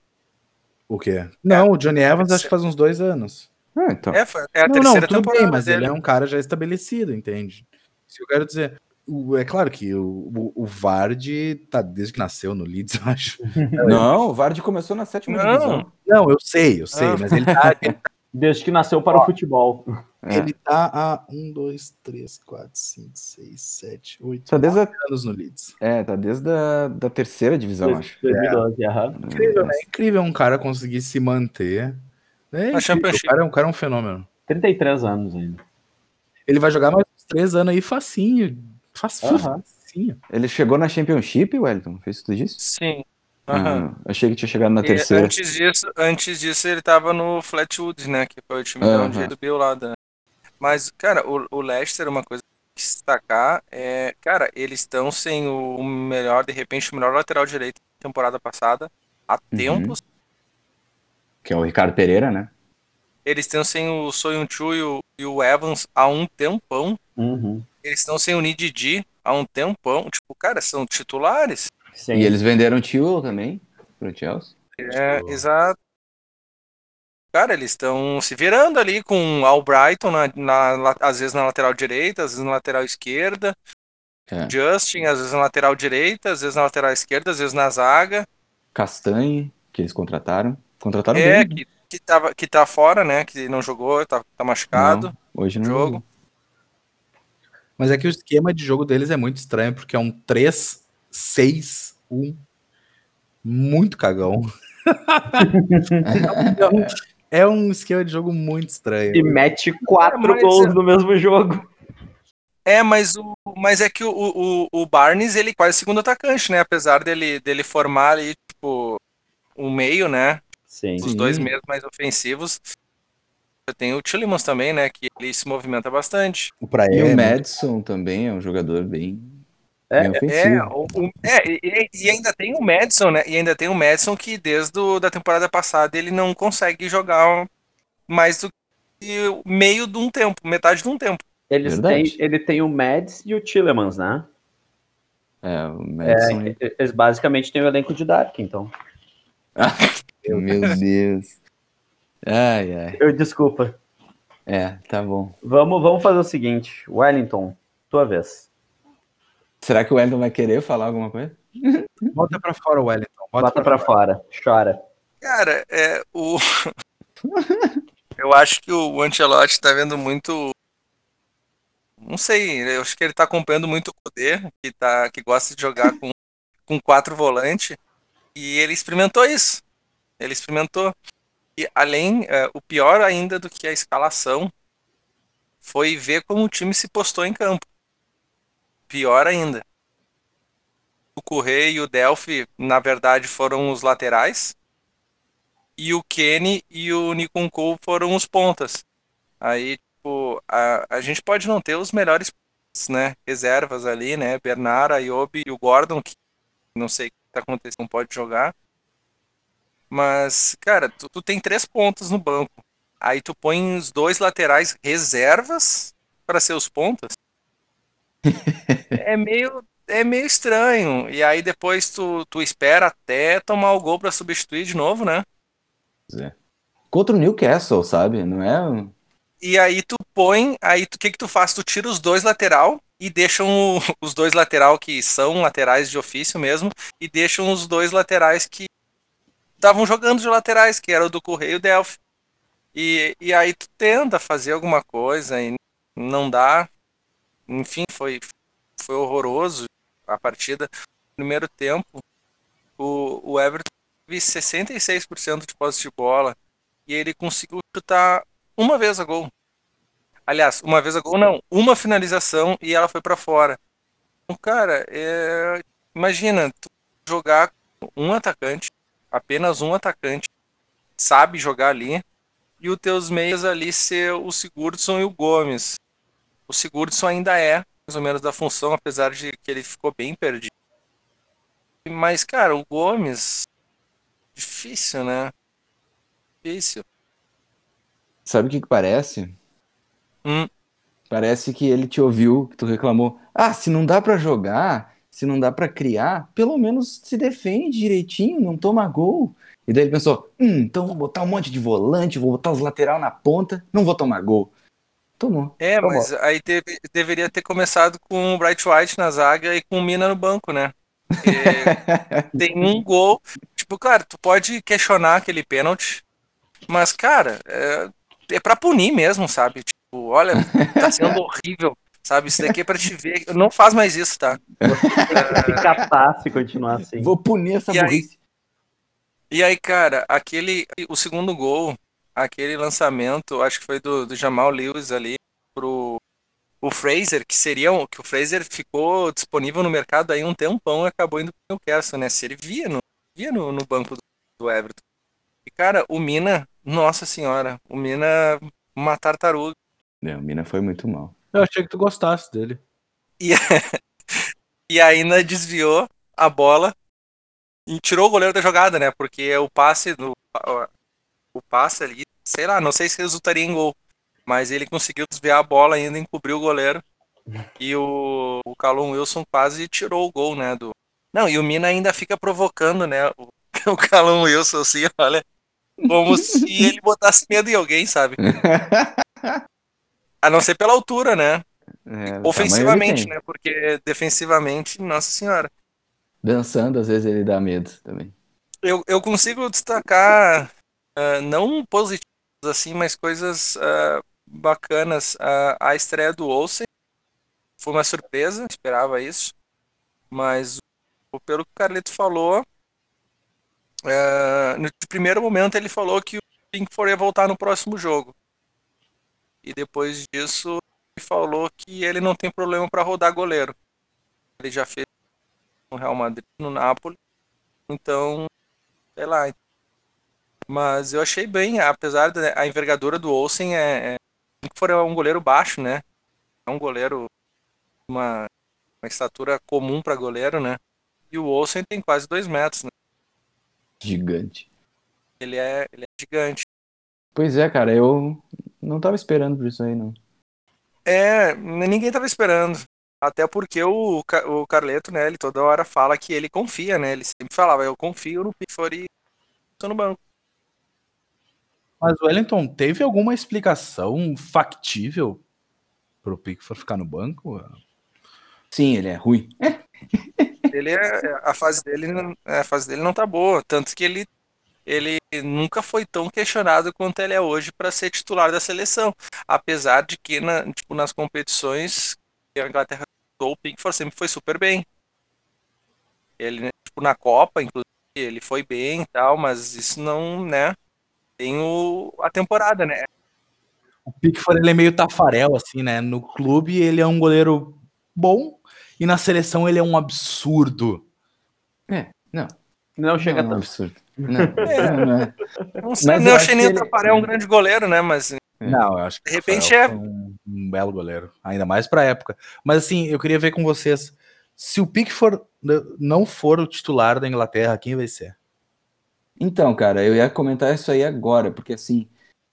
O quê? Não, o Johnny Evans acho que faz uns dois anos. Ah, então. É, foi- é a não, não, terceira tudo temporada bem, mas dele. ele é um cara já estabelecido, entende? Isso que eu quero dizer. O- é claro que o, o, o Vard tá desde que nasceu no Leeds, eu acho. Não, o Vardy começou na sétima Não. divisão. Não, eu sei, eu sei, Ah. mas ele tá, ele, Desde que nasceu para o futebol. É. ele tá há um, dois, três, quatro, cinco, seis, sete, oito Tá desde a, anos no Leeds. é, tá desde a da terceira divisão, acho. 2012, aham. Incrível, né? Incrível um cara conseguir se manter. É incrível, Championship. o, cara é um, o cara é um fenômeno. 33 anos ainda. Ele vai jogar mais três anos aí facinho. Facinho. Ele chegou na Championship, Wellington? Fez isso que tu disse? Sim. Ah, achei que tinha chegado na E terceira. antes disso, antes disso, ele tava no Flatwood, né? Que foi o time Aham. onde ele subiu lá. Da... Mas, cara, o, o Leicester, uma coisa que destacar é, cara, eles estão sem o melhor, de repente, o melhor lateral direito da temporada passada há Uhum. tempos. Que é o Ricardo Pereira, né? Eles estão sem o Soyuncu e o, e o Evans há um tempão. Uhum. Eles estão sem o Nididi há um tempão. Tipo, cara, são titulares. Sim. E eles venderam o Tio também pro Chelsea. É, Tipo- exato. Cara, eles estão se virando ali com o Albrighton, na, na, la- às vezes na lateral direita, às vezes na lateral esquerda. É. Justin, às vezes na lateral direita, às vezes na lateral esquerda, às vezes na zaga. Castanhe, que eles contrataram. Contrataram É, bem. que, que, tava, que tá fora, né? Que não jogou, tá, tá machucado. Não, hoje não jogo. jogou. Mas é que o esquema de jogo deles é muito estranho, porque é um 3, 6, 1. Muito cagão. é um esquema de jogo muito estranho. E mete quatro gols é- no mesmo jogo. É, mas, o, mas é que o, o, o Barnes, ele é quase segundo atacante, né? Apesar dele, dele formar ali, tipo, o meio, né? Sim. Os dois meios mais ofensivos. Tem o Tillemans também, né? Que ele se movimenta bastante. O Praia E é o muito- Madison também é um jogador bem, É, bem É, ofensivo. o, o- é e, e ainda tem o Madison, né? E ainda tem o Madison que desde a da temporada passada ele não consegue jogar mais do que o meio de um tempo, metade de um tempo. Eles Verdade. têm, ele tem o Mads e o Tillemans, né? É, o Madison. É, eles basicamente têm o elenco de Dark, então. Meu Deus. Ai, ai. Eu desculpa. É, tá bom. Vamos, vamos fazer o seguinte, Wellington, tua vez. Será que o Wellington vai querer falar alguma coisa? Bota pra fora Wellington. Bota, Bota pra fora, chora. Cara, é o. Eu acho que o Ancelotti tá vendo muito. Não sei, eu acho que ele tá acompanhando muito o poder, que, tá, que gosta de jogar com, com quatro volantes. E ele experimentou isso. Ele experimentou. E além, é, o pior ainda do que a escalação foi ver como o time se postou em campo. Pior ainda. O Correia e o Delphi, na verdade, foram os laterais. E o Kenny e o Nikon Cole foram os pontas. Aí, tipo, a, a gente pode não ter os melhores né, reservas ali, né? Bernard, Ayobi e o Gordon, que não sei o que tá acontecendo, não pode jogar. Mas, cara, tu, tu tem três pontos no banco. Aí tu põe os dois laterais reservas para ser os pontas. é meio é meio estranho. E aí depois tu, tu espera até tomar o gol para substituir de novo, né? É. Contra o Newcastle, sabe? Não é. E aí tu põe, aí o que que tu faz? Tu tira os dois lateral e deixam os dois lateral que são laterais de ofício mesmo e deixam os dois laterais que estavam jogando de laterais, que era o do Correio Delphi. E, e aí tu tenta fazer alguma coisa e não dá. Enfim, foi, foi horroroso a partida. Primeiro tempo, o, o Everton teve 66% de posse de bola e ele conseguiu chutar uma vez a gol. Aliás, uma vez a gol não, uma finalização e ela foi para fora. Então, cara, é... imagina tu jogar um atacante, apenas um atacante, sabe jogar ali, e os teus meias ali ser o Sigurdsson e o Gomes. O Sigurdsson ainda é mais ou menos da função, apesar de que ele ficou bem perdido. Mas, cara, o Gomes. Difícil, né? Difícil. Sabe o que, que parece? Hum. Parece que ele te ouviu, que tu reclamou. Ah, se não dá para jogar, se não dá para criar, pelo menos se defende direitinho, não toma gol. E daí ele pensou: hum, então vou botar um monte de volante, vou botar os lateral na ponta, não vou tomar gol. Tomou. É, Tomou. mas aí teve- deveria ter começado com o Bright White na zaga e com o Mina no banco, né? Porque tem um gol. Tipo, claro, tu pode questionar aquele pênalti, mas, cara, é, é pra punir mesmo, sabe? Tipo, olha, tá sendo horrível, sabe? Isso daqui é pra te ver. Não faz mais isso, tá? Se catar se continuar assim. Vou punir essa E aí? burrice. E aí, cara, aquele. O segundo gol, aquele lançamento, acho que foi do, do Jamal Lewis ali pro o Fraser, que seria um- que o Fraser ficou disponível no mercado aí um tempão e acabou indo pro Newcastle, né? Se ele via no, via no, no banco do, do Everton. E, cara, o Mina, nossa senhora, o Mina, uma tartaruga. Não, o Mina foi muito mal. Eu achei que tu gostasse dele. E, e ainda desviou a bola e tirou o goleiro da jogada, né? Porque o passe do o passe ali, sei lá, não sei se resultaria em gol, mas ele conseguiu desviar a bola ainda encobriu o goleiro. E o, o Callum Wilson quase tirou o gol, né, do Não, e o Mina ainda fica provocando, né, o, o Callum Wilson assim, olha, como se ele botasse medo em alguém, sabe? A não ser pela altura, né? É, Ofensivamente, né? Porque defensivamente, nossa senhora. Dançando, às vezes ele dá medo também. Eu, eu consigo destacar, ah, não positivos assim, mas coisas ah, bacanas. Ah, a estreia do Olsen foi uma surpresa, esperava isso. Mas o- pelo que o Carleto falou, ah, no primeiro momento ele falou que o Pinkford ia voltar no próximo jogo. E depois disso ele falou que ele não tem problema para rodar goleiro. Ele já fez no Real Madrid, no Napoli. Então, sei lá. Mas eu achei bem, apesar da a envergadura do Olsen é, é é um goleiro baixo, né? É um goleiro uma, uma estatura comum para goleiro, né? E o Olsen tem quase dois metros, né? Gigante. Ele é, ele é gigante. Pois é, cara, eu não tava esperando por isso aí, não. É, ninguém tava esperando. Até porque o, o Carleto, né, ele toda hora fala que ele confia, né? Ele sempre falava, eu confio no Pickford e tô no banco. Mas o Wellington teve alguma explicação factível pro Pickford ficar no banco? Sim, ele é ruim. Ele é, a fase dele, não- a fase dele não tá boa, tanto que ele ele nunca foi tão questionado quanto ele é hoje para ser titular da seleção. Apesar de que na, tipo, nas competições que a Inglaterra o Pickford sempre foi super bem. Ele, né, tipo, na Copa, inclusive, ele foi bem e tal, mas isso não, né? Tem o, a temporada, né? O Pickford ele é meio tafarel, assim, né? No clube ele é um goleiro bom e na seleção ele é um absurdo. É, não. Não chega não, é um absurdo. Não, É. não, é. Não sei, Mas não eu achei nem o ele- Taparé um grande goleiro, né? Mas Não, eu acho que De repente é- um, um belo goleiro, ainda mais pra época. Mas assim, eu queria ver com vocês, se o Pickford não for o titular da Inglaterra, quem vai ser? Então, cara, eu ia comentar isso aí agora, porque assim,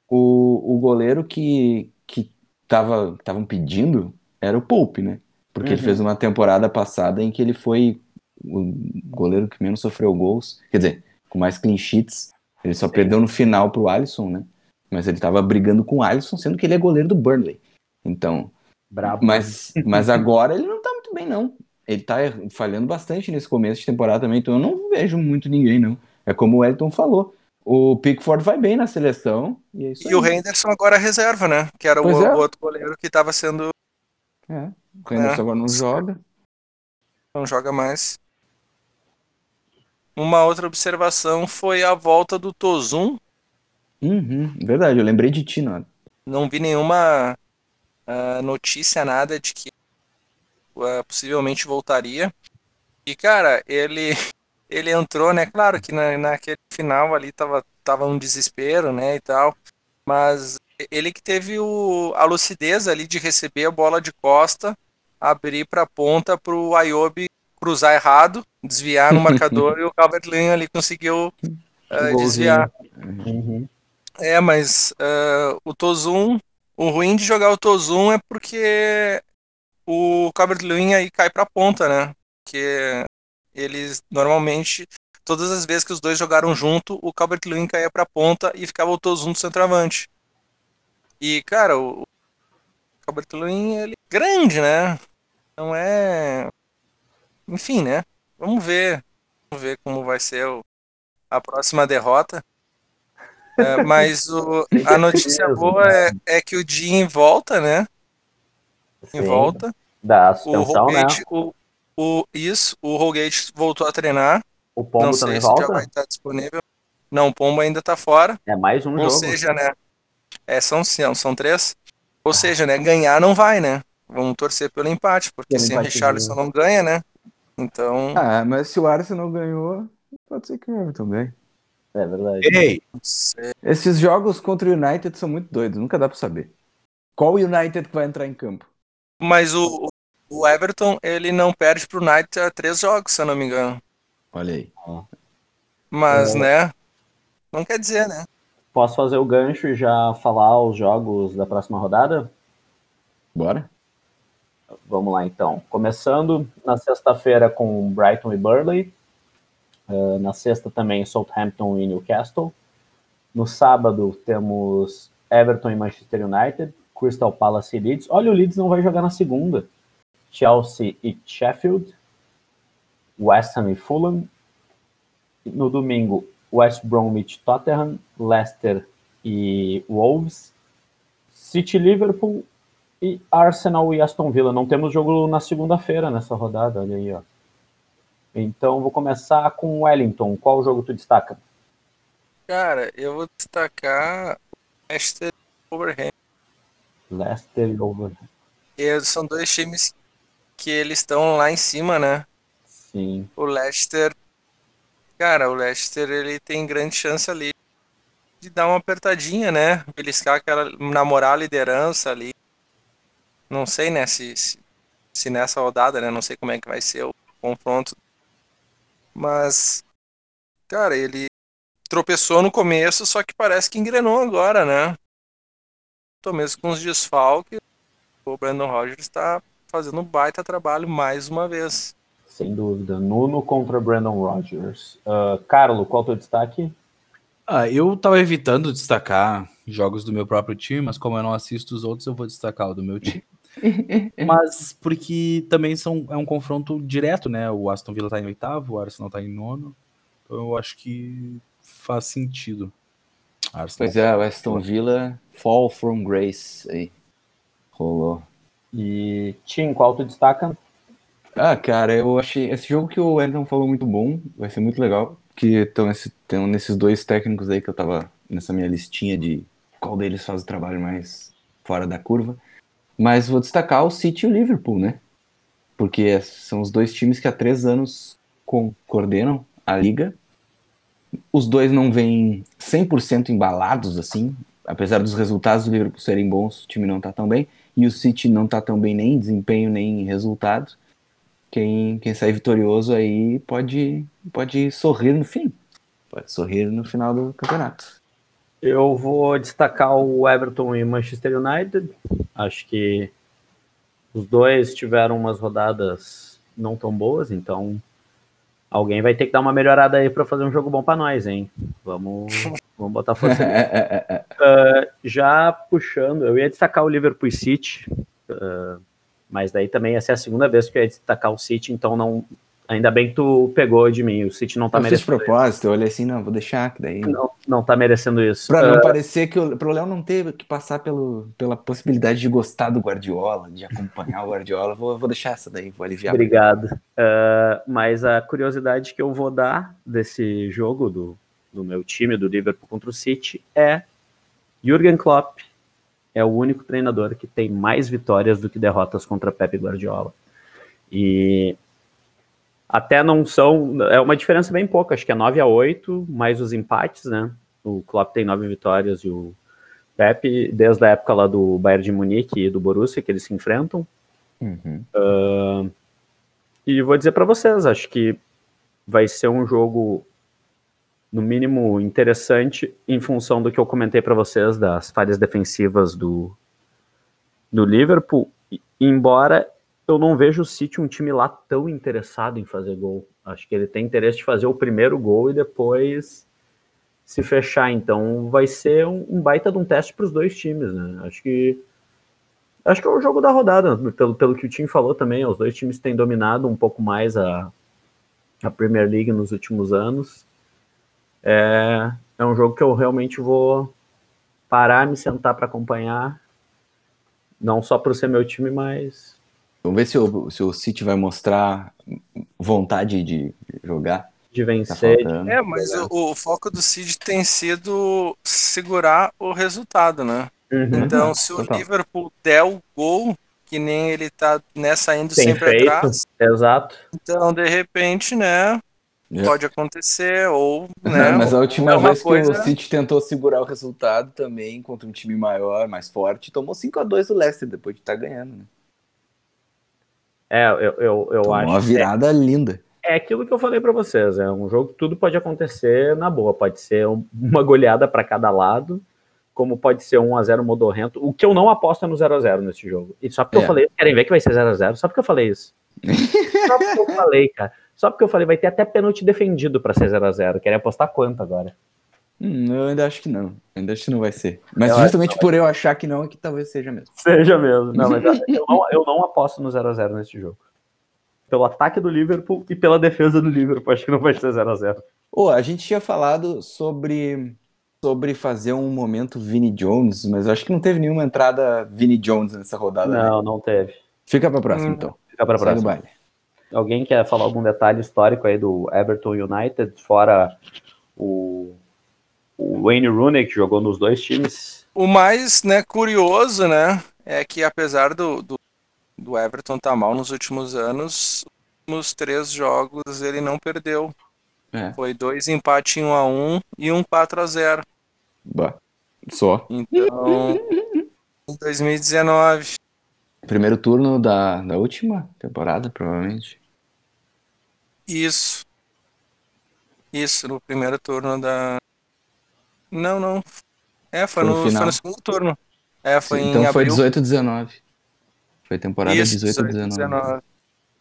o, o goleiro que que tava estavam pedindo era o Pope, né? Porque ele Uhum. fez uma temporada passada em que ele foi o goleiro que menos sofreu gols, quer dizer, com mais clean sheets. Ele só perdeu no final pro Alisson, né? Mas ele tava brigando com o Alisson, sendo que ele é goleiro do Burnley. Então, Brabo. mas, mas agora ele não tá muito bem, não. Ele tá falhando bastante nesse começo de temporada também, então eu não vejo muito ninguém, não. É como o Elton falou. O Pickford vai bem na seleção. E, é isso E o. Henderson agora é reserva, né? Que era o, é. o outro goleiro que estava sendo. É. O Henderson É. agora não joga. não joga mais. Uma outra observação foi a volta do Tozum. Uhum, verdade, eu lembrei de ti, não. Não vi nenhuma ah, notícia, nada de que ah, possivelmente voltaria. E, cara, ele ele entrou, né? Claro que na, naquele final ali tava, tava um desespero, né? E tal. Mas ele que teve o, a lucidez ali de receber a bola de costa, abrir pra ponta pro Ayobi cruzar errado, desviar no marcador e o Calvert-Lewin ali conseguiu Golzinho. desviar. Uhum. É, mas ah, o Tozum, o ruim de jogar o Tozum é porque o Calvert-Lewin aí cai pra ponta, né? Porque eles normalmente, todas as vezes que os dois jogaram junto, o Calvert-Lewin caía pra ponta e ficava o Tozum do centroavante. E, cara, o Calvert-Lewin, ele é grande, né? Não é... Enfim, né? Vamos ver. Vamos ver como vai ser o- a próxima derrota. É, mas o- a notícia boa é, é que o Jim volta, né? Em Sim, volta. O suspensão, né? Holgate, o, o, isso, o Holgate voltou a treinar. O Pombo não também sei se já volta. vai estar disponível. Não, o Pombo ainda tá fora. É mais um Ou jogo. seja, né? É, são, são, são três. Ou seja, né? Ganhar não vai, né? Vamos torcer pelo empate, porque Pelo se o não ganha, né? Então, Ah, mas se o Arsenal ganhou, pode ser que o Everton ganhe. É verdade. Ei. Esses jogos contra o United são muito doidos, nunca dá pra saber. Qual United que vai entrar em campo? mas o, o- o Everton, ele não perde pro United há três jogos, se eu não me engano. Olha aí. Mas, É. né? Não quer dizer, né? Posso fazer o gancho e já falar os jogos da próxima rodada? Bora? Vamos lá então. Começando na sexta-feira com Brighton e Burnley. Uh, na sexta também Southampton e Newcastle. No sábado temos Everton e Manchester United, Crystal Palace e Leeds. Olha, o Leeds não vai jogar na segunda. Chelsea e Sheffield, West Ham e Fulham. No domingo, West Bromwich, Tottenham, Leicester e Wolves, City Liverpool e Arsenal e Aston Villa. Não temos jogo na segunda-feira nessa rodada, olha aí, ó. Então vou começar com o Wellington. Qual jogo tu destaca? Cara, eu vou destacar Leicester Wolverhampton. Leicester e over. E São dois times que eles estão lá em cima, né? Sim. O Leicester, cara, o Leicester ele tem grande chance ali de dar uma apertadinha, né? Beliscar aquela, namorar a liderança ali. Não sei, né, se, se, se nessa rodada, né? Não sei como é que vai ser o confronto. Mas, cara, ele tropeçou no começo, só que parece que engrenou agora, né? Tô mesmo com os desfalques. O Brandon Rogers está fazendo um baita trabalho mais uma vez. Sem dúvida. Nuno contra Brandon Rogers. Uh, Carlo, qual teu destaque? ah, eu tava evitando destacar jogos do meu próprio time, mas como eu não assisto os outros, eu vou destacar o do meu time. mas porque também são, é um confronto direto, né? O Aston Villa tá em oitavo, o Arsenal tá em nono. Então eu acho que faz sentido. Arsenal. Pois é, o Aston Villa Fall from Grace aí. Rolou. E Tim, qual tu destaca? Ah, cara, eu achei esse jogo que o Wellington falou muito bom, vai ser muito legal, que estão nesse, nesses dois técnicos aí que eu tava nessa minha listinha de qual deles faz o trabalho mais fora da curva. Mas vou destacar o City e o Liverpool, né? Porque são os dois times que há três anos coordenam a liga. Os dois não vêm 100% embalados, assim. Apesar dos resultados do Liverpool serem bons, o time não tá tão bem. E o City não tá tão bem nem em desempenho, nem em resultados. Quem, quem sair vitorioso aí pode, pode sorrir no fim. Pode sorrir no final do campeonato. Eu vou destacar o Everton e Manchester United. Acho que os dois tiveram umas rodadas não tão boas, então alguém vai ter que dar uma melhorada aí para fazer um jogo bom para nós, hein? Vamos, vamos botar força. uh, já puxando, eu ia destacar o Liverpool City, uh, mas daí também ia ser a segunda vez que eu ia destacar o City, então não, Ainda bem que tu pegou de mim, o City não tá eu merecendo. Fiz propósito, eu olhei assim, não, vou deixar que daí. Não, não tá merecendo isso. Pra não uh... parecer que o problema não teve que passar pelo, pela possibilidade de gostar do Guardiola, de acompanhar o Guardiola, vou, vou deixar essa daí, vou aliviar. Obrigado. Uh, mas a curiosidade que eu vou dar desse jogo do, do meu time, do Liverpool contra o City, é Jürgen Klopp é o único treinador que tem mais vitórias do que derrotas contra Pep Guardiola. E até não são. É uma diferença bem pouca, acho que é 9 a 8 mais os empates, né? O Klopp tem nove vitórias e o Pep, desde a época lá do Bayern de Munique e do Borussia, que eles se enfrentam. Uhum. Uh, e vou dizer para vocês, acho que vai ser um jogo, no mínimo, interessante em função do que eu comentei para vocês das falhas defensivas do, do Liverpool. Embora eu não vejo o City um time lá tão interessado em fazer gol. Acho que ele tem interesse de fazer o primeiro gol e depois se fechar. Então vai ser um, um baita de um teste para os dois times, né? Acho que acho que é o jogo da rodada, pelo, pelo que o time falou também. Os dois times têm dominado um pouco mais a, a Premier League nos últimos anos. É, é um jogo que eu realmente vou parar, me sentar para acompanhar, não só por ser meu time, mas Vamos ver se o, se o City vai mostrar vontade de jogar. De vencer. Tá é, mas o, o, foco do City tem sido segurar o resultado, né? Uhum, então, se total. o Liverpool der o gol, que nem ele tá nessa indo tem sempre feito. atrás. Exato. Então, de repente, né? Yeah. Pode acontecer, ou. Né, mas a última vez coisa... que o City tentou segurar o resultado também contra um time maior, mais forte, tomou 5 a 2 do Leicester depois de estar tá ganhando, né? É, eu, eu, eu acho. Uma virada é, linda. É aquilo que eu falei para vocês. É um jogo que tudo pode acontecer na boa. Pode ser uma goleada para cada lado, como pode ser um a 0 modorrento. O que eu não aposto é no 0 a 0 nesse jogo. E só porque é. eu falei, querem ver que vai ser 0 a 0 Só porque eu falei isso. só porque eu falei, cara. Só porque eu falei, vai ter até pênalti defendido para ser 0 a 0 Querem apostar quanto agora? Hum, eu ainda acho que não. Ainda acho que não vai ser. Mas eu justamente por eu achar que não, é que talvez seja mesmo. Seja mesmo. Não, mas eu, não, eu não aposto no 0x0 nesse jogo. Pelo ataque do Liverpool e pela defesa do Liverpool, acho que não vai ser 0x0. Oh, a gente tinha falado sobre, sobre fazer um momento Vini Jones, mas eu acho que não teve nenhuma entrada Vini Jones nessa rodada. Não, né? não teve. Fica pra próxima, hum, então. Fica pra próxima. Baile. Alguém quer falar algum detalhe histórico aí do Everton United, fora o o Wayne Rooney, que jogou nos dois times. O mais né, curioso, né, é que apesar do, do, do Everton estar tá mal nos últimos anos, nos três jogos ele não perdeu. É. Foi dois empates em 1 a 1 e um 4 a 0. Bah, só. Então, em 2019. Primeiro turno da, da última temporada, provavelmente. Isso. Isso, no primeiro turno da, não, não. É, foi, foi no, no, foi no segundo turno. É, foi Sim, então foi 18 19. Foi temporada 18 19. 19.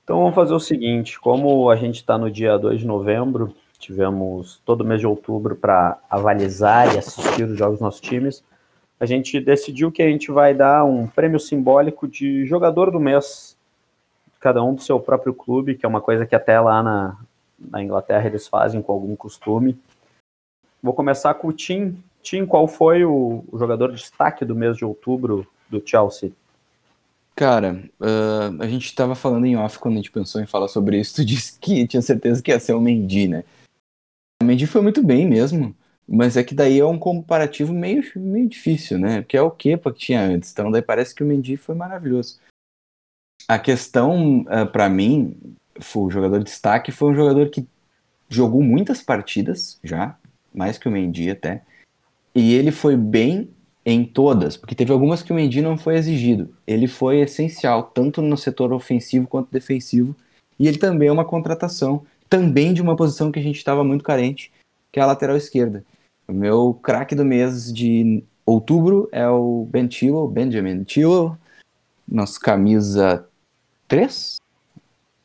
Então vamos fazer o seguinte, como a gente está no dia 2 de novembro, tivemos todo mês de outubro para avalizar e assistir os jogos dos nossos times, a gente decidiu que a gente vai dar um prêmio simbólico de jogador do mês, cada um do seu próprio clube, que é uma coisa que até lá na, na Inglaterra eles fazem com algum costume. Vou começar com o Tim. Tim, qual foi o, jogador de destaque do mês de outubro do Chelsea? Cara, uh, a gente estava falando em off quando a gente pensou em falar sobre isso. Tu disse que tinha certeza que ia ser o Mendy, né? O Mendy foi muito bem mesmo, mas é que daí é um comparativo meio, meio difícil, né? Porque é o Kepa que tinha antes, então daí parece que o Mendy foi maravilhoso. A questão, uh, para mim, foi o jogador de destaque foi um jogador que jogou muitas partidas já, mais que o Mendy até, e ele foi bem em todas, porque teve algumas que o Mendy não foi exigido. Ele foi essencial, tanto no setor ofensivo quanto defensivo, e ele também é uma contratação, também de uma posição que a gente estava muito carente, que é a lateral esquerda. O meu craque do mês de outubro é o Ben Chilwell, Benjamin Chilwell, nossa camisa 3?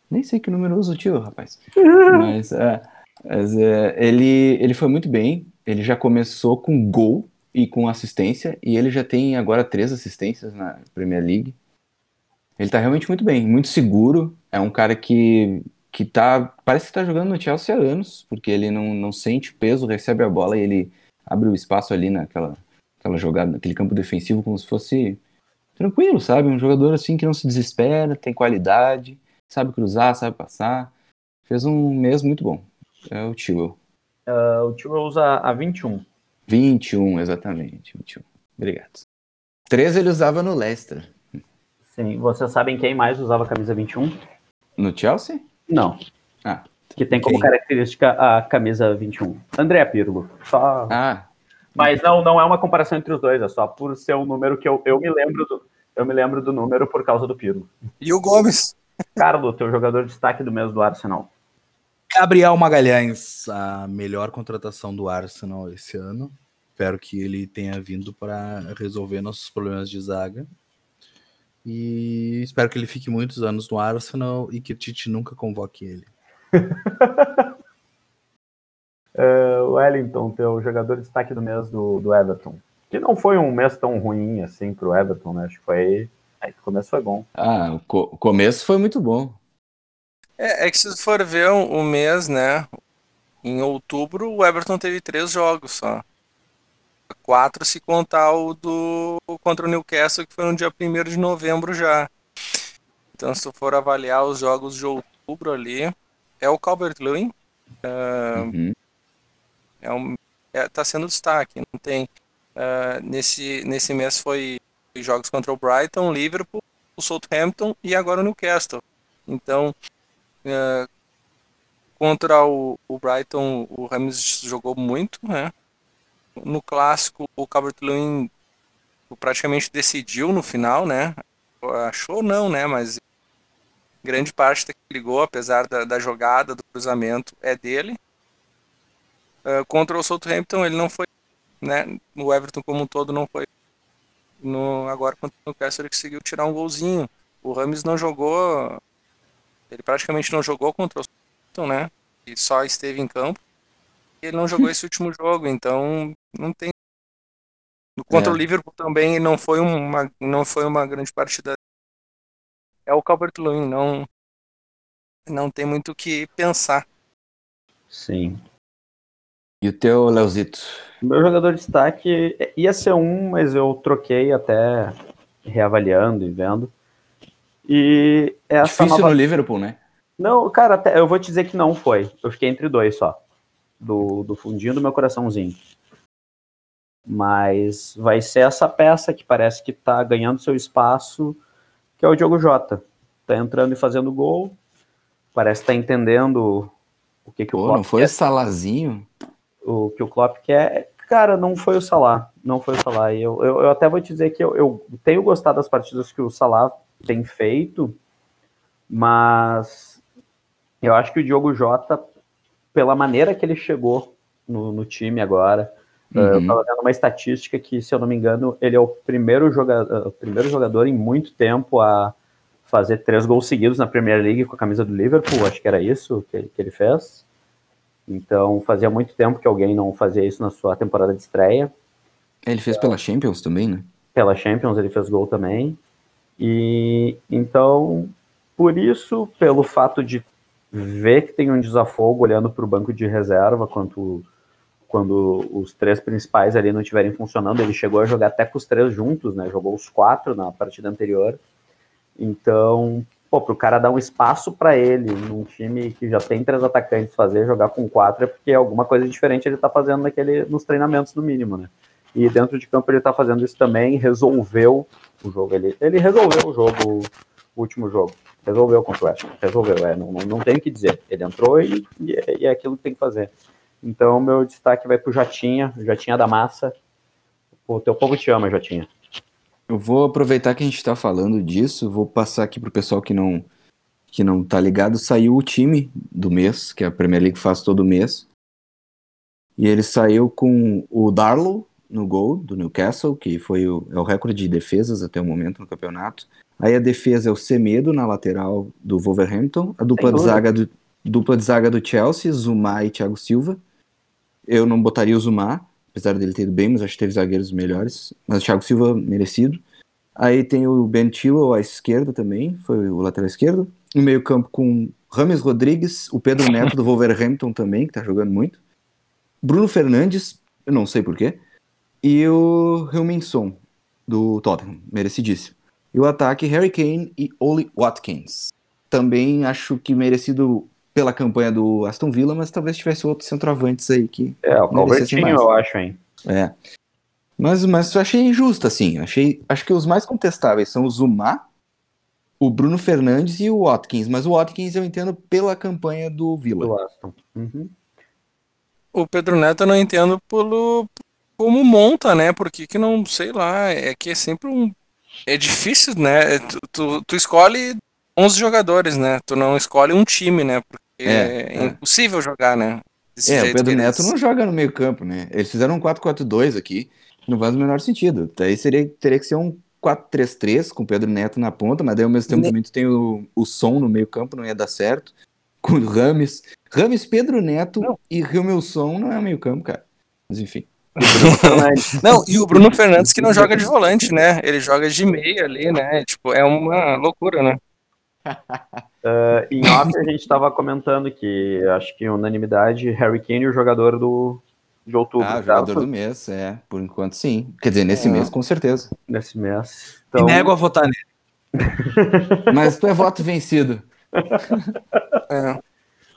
Nem sei que número usa o tio, rapaz. mas, é, mas é, ele, ele foi muito bem, ele já começou com gol, e com assistência, e ele já tem agora três assistências na Premier League. Ele tá realmente muito bem, muito seguro, é um cara que, que tá, parece que tá jogando no Chelsea há anos, porque ele não, não sente peso, recebe a bola e ele abre o espaço ali naquela aquela jogada, naquele campo defensivo como se fosse tranquilo, sabe? Um jogador assim que não se desespera, tem qualidade, sabe cruzar, sabe passar. Fez um mês muito bom. É o Tio. Uh, o Tio usa a 21. 21, exatamente. 21. Obrigado. 13 ele usava no Leicester. Sim, vocês sabem quem mais usava a camisa 21? No Chelsea? Não. Ah. Que tem como quem? característica a camisa 21. André Pirlo. Só... Ah. Mas não, não é uma comparação entre os dois, é só por ser um número que eu, eu me lembro do. Eu me lembro do número por causa do Pirlo. E o Gomes? Carlos, teu jogador de destaque do mês do Arsenal. Gabriel Magalhães, a melhor contratação do Arsenal esse ano. Espero que ele tenha vindo para resolver nossos problemas de zaga. E espero que ele fique muitos anos no Arsenal e que o Tite nunca convoque ele. uh, Wellington, teu jogador de destaque do mês do, do Everton. Que não foi um mês tão ruim assim pro Everton, né? Acho que foi. Aí, o começo foi bom. Ah, o, co o começo foi muito bom. É, é que se for ver o um, mês, né? Em outubro, o Everton teve três jogos só. Quatro se contar o do contra o Newcastle, que foi no dia 1 de novembro já. Então, se tu for avaliar os jogos de outubro ali, é o Calvert Lewin. Uh, uhum. é um, é, tá sendo destaque. Não tem. Uh, nesse, nesse mês foi jogos contra o Brighton, Liverpool, o Southampton e agora o Newcastle. Então, é, contra o, o, Brighton, o Rams jogou muito, né? No clássico, o Calvert-Lewin praticamente decidiu no final, né? Achou não, né? Mas grande parte daquele gol, apesar da, da jogada, do cruzamento, é dele. Uh, contra o Southampton, ele não foi, né? No Everton como um todo não foi. No, agora contra o Newcastle ele conseguiu tirar um golzinho. O Rames não jogou ele praticamente não jogou contra o Southampton, né? E só esteve em campo. E ele não jogou esse último jogo, então não tem. Contra é. o Liverpool também não foi uma, não foi uma grande partida. É o Calvert-Lewin, não não tem muito o que pensar. Sim. E o teu, Leozito? Meu jogador de destaque ia ser um, mas eu troquei até reavaliando e vendo. E essa Difícil nova... no Liverpool, né? Não, cara, eu vou te dizer que não foi. Eu fiquei entre dois só. Do, do fundinho do meu coraçãozinho. Mas vai ser essa peça que parece que tá ganhando seu espaço, que é o Diogo Jota. Tá entrando e fazendo gol. Parece que tá entendendo o que, que Pô, o Klopp não foi quer. o Salazinho? O que o Klopp quer. Cara, não foi o Salah. Não foi o Salah. Eu, eu, eu até vou te dizer que eu, eu tenho gostado das partidas que o Salah tem feito, mas eu acho que o Diogo Jota, pela maneira que ele chegou no, no time agora, uhum. eu estava vendo uma estatística que, se eu não me engano, ele é o primeiro, jogador, o primeiro jogador em muito tempo a fazer três gols seguidos na Premier League com a camisa do Liverpool, acho que era isso que, que ele fez. Então, fazia muito tempo que alguém não fazia isso na sua temporada de estreia. Ele fez pela Champions também, né? Pela Champions ele fez gol também. E então, por isso, pelo fato de ver que tem um desafogo olhando para o banco de reserva quanto, quando os três principais ali não estiverem funcionando, ele chegou a jogar até com os três juntos, né? Jogou os quatro na partida anterior. Então, pô, pro cara dar um espaço para ele num time que já tem três atacantes fazer jogar com quatro é porque alguma coisa diferente ele tá fazendo naquele, nos treinamentos no mínimo, né? E dentro de campo ele tá fazendo isso também, resolveu o jogo. Ele, ele resolveu o jogo, o último jogo. Resolveu contra o West. Resolveu, é, não, não, não tem o que dizer. Ele entrou e, e, é, e é aquilo que tem que fazer. Então, meu destaque vai pro Jotinha, Jotinha da Massa. O teu povo te ama, Jotinha. Eu vou aproveitar que a gente está falando disso, vou passar aqui pro pessoal que não que não tá ligado, saiu o time do mês, que a Premier League faz todo mês. E ele saiu com o Darlow no gol do Newcastle, que foi o, é o recorde de defesas até o momento no campeonato. Aí a defesa é o Semedo na lateral do Wolverhampton, a dupla de zaga do dupla de zaga do Chelsea, Zuma e Thiago Silva. Eu não botaria o Zuma, apesar dele ter ido bem, mas acho que teve zagueiros melhores. Mas o Thiago Silva, merecido. Aí tem o Ben Chilwell à esquerda também, foi o lateral esquerdo. No meio campo com Rames Rodrigues, o Pedro Neto do Wolverhampton também, que tá jogando muito. Bruno Fernandes, eu não sei porquê. E o Hilminson, do Tottenham, merecidíssimo. E o ataque, Harry Kane e Oli Watkins. Também acho que merecido pela campanha do Aston Villa, mas talvez tivesse outros centroavantes aí que. É, o Calvertinho, eu acho, hein? É. Mas, mas eu achei injusto, assim. Achei, acho que os mais contestáveis são o Zuma, o Bruno Fernandes e o Watkins. Mas o Watkins eu entendo pela campanha do Villa. Do Aston. Uhum. O Pedro Neto eu não entendo pelo como monta, né? Porque que não, sei lá, é que é sempre um. É difícil, né? Tu, tu, tu escolhe 11 jogadores, né? Tu não escolhe um time, né? Porque é, é, é. impossível jogar, né? Desse é, o Pedro Neto eles... não joga no meio campo, né? Eles fizeram um 4-4-2 aqui, não faz o menor sentido. Daí seria, teria que ser um 4-3-3 com o Pedro Neto na ponta, mas daí ao mesmo tempo ne... também tu tem o, o som no meio campo, não ia dar certo. Com o Rames. Rames, Pedro Neto não. e Som não é meio campo, cara. Mas enfim. não, e o Bruno Fernandes que não joga de volante, né? Ele joga de meia ali, né? Tipo, é uma loucura, né? Uh, em off, a gente estava comentando que acho que unanimidade, Harry Kane, o jogador do, de outubro. Ah, o jogador do mês, é. Por enquanto, sim. Quer dizer, nesse é. mês, com certeza. Nesse mês. Então... E nego a votar nele. Mas tu é voto vencido. É.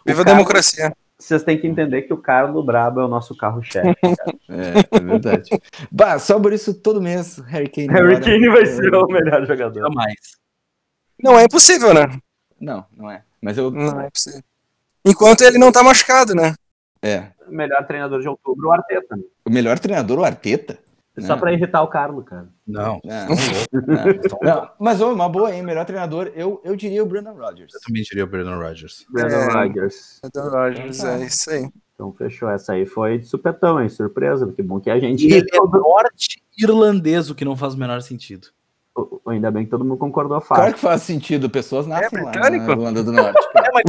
Viva a democracia. Vocês têm que entender que o Carlos Brabo é o nosso carro-chefe. é, é verdade. bah, só por isso todo mês, Harry Kane. Harry Kane vai ser o melhor jogador. Jamais. Não é impossível, né? Não, não é. Mas eu. Não é possível. Enquanto ele não tá machucado, né? É. O melhor treinador de outubro, o Arteta. Né? O melhor treinador, o Arteta? Só não. pra irritar o Carlos, cara. Não. Não, não, não. Mas oh, uma boa, hein? Melhor treinador, eu, eu diria o Brandon Rodgers. Eu também diria o Brandon Rodgers. Brandon é, Rodgers. Brandon Rodgers, é isso aí. Então fechou. Essa aí foi de supetão, hein? Surpresa. Que bom que a gente. E ele é norte-irlandês, o que não faz o menor sentido. Ainda bem que todo mundo concordou fácil. Claro que faz sentido, pessoas nascem é lá na Irlanda do Norte. é, mas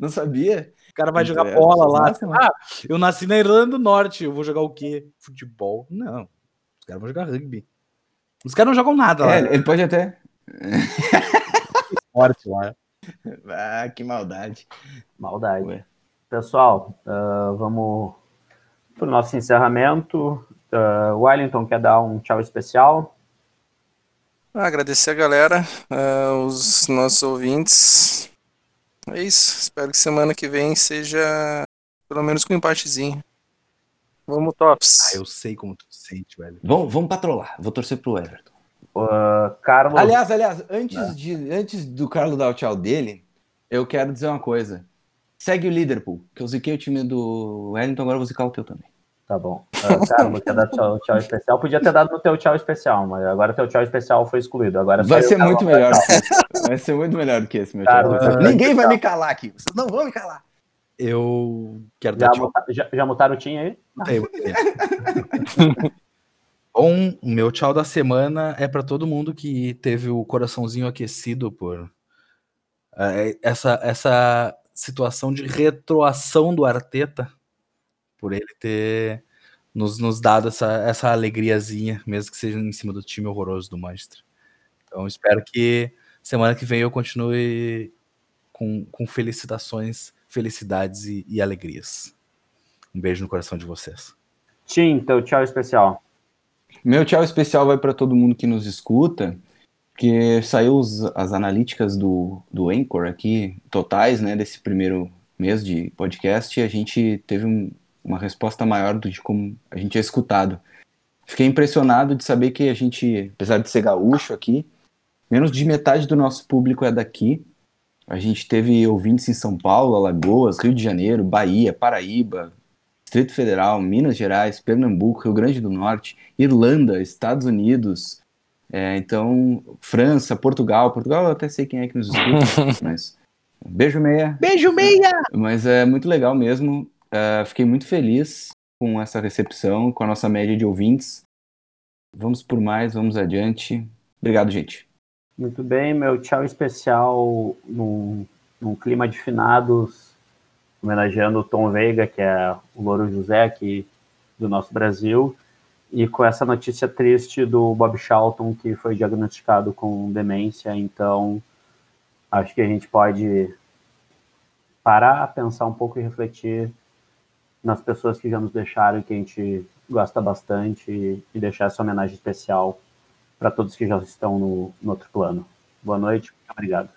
Não sabia? O cara vai jogar bola lá. Ah, eu nasci na Irlanda do Norte, eu vou jogar o quê? Futebol? Não. Os caras vão jogar rugby. Os caras não jogam nada é, lá. Ele pode até. Esporte lá. Ah, que maldade. Maldade. Ué. Pessoal, uh, vamos para o nosso encerramento. Uh, Wellington quer dar um tchau especial? Ah, agradecer a galera, uh, os nossos ouvintes. É isso. Espero que semana que vem seja pelo menos com um empatezinho. Vamos, Tops. Ah, eu sei como tu sente, velho. Vamos, vamos patrolar. Vou torcer pro Everton. Uh, Carlos. Aliás, aliás, antes, de, antes do Carlos dar o tchau dele, eu quero dizer uma coisa. Segue o Liverpool, que eu ziquei o time do Wellington, agora eu vou zicar o teu também. Tá bom. Uh, Carlos, quer dar tchau, tchau especial? Podia ter dado no teu tchau especial, mas agora teu tchau especial foi excluído. Agora vai ser muito melhor que esse. Vai ser muito melhor do que esse meu Carlos, tchau. Uh, Ninguém vai me calar aqui. Vocês não vão me calar. Eu quero já dar tchau. já, já mutaram o Tim aí? Bom, o meu tchau da semana é para todo mundo que teve o coraçãozinho aquecido por uh, essa, essa situação de retroação do Arteta por ele ter nos, nos dado essa, essa alegriazinha, mesmo que seja em cima do time horroroso do Manchester. Então espero que semana que vem eu continue com, com felicitações, felicidades e, e alegrias. Um beijo no coração de vocês. Tim, teu tchau especial. Meu tchau especial vai para todo mundo que nos escuta, que saiu os, as analíticas do, do Anchor aqui, totais, né, desse primeiro mês de podcast, e a gente teve um, uma resposta maior do que como a gente é escutado. Fiquei impressionado de saber que a gente, apesar de ser gaúcho aqui, menos de metade do nosso público é daqui. A gente teve ouvintes em São Paulo, Alagoas, Rio de Janeiro, Bahia, Paraíba, Distrito Federal, Minas Gerais, Pernambuco, Rio Grande do Norte, Irlanda, Estados Unidos, é, então França, Portugal. Portugal eu até sei quem é que nos escuta, mas beijo meia. Beijo meia! Mas é muito legal mesmo. É, fiquei muito feliz com essa recepção, com a nossa média de ouvintes. Vamos por mais, vamos adiante. Obrigado, gente. Muito bem, meu tchau especial num, num clima de finados homenageando o Tom Veiga, que é o Louro José aqui do nosso Brasil, e com essa notícia triste do Bob Charlton, que foi diagnosticado com demência. Então, acho que a gente pode parar, pensar um pouco e refletir nas pessoas que já nos deixaram e que a gente gosta bastante e deixar essa homenagem especial para todos que já estão no, no outro plano. Boa noite, obrigado.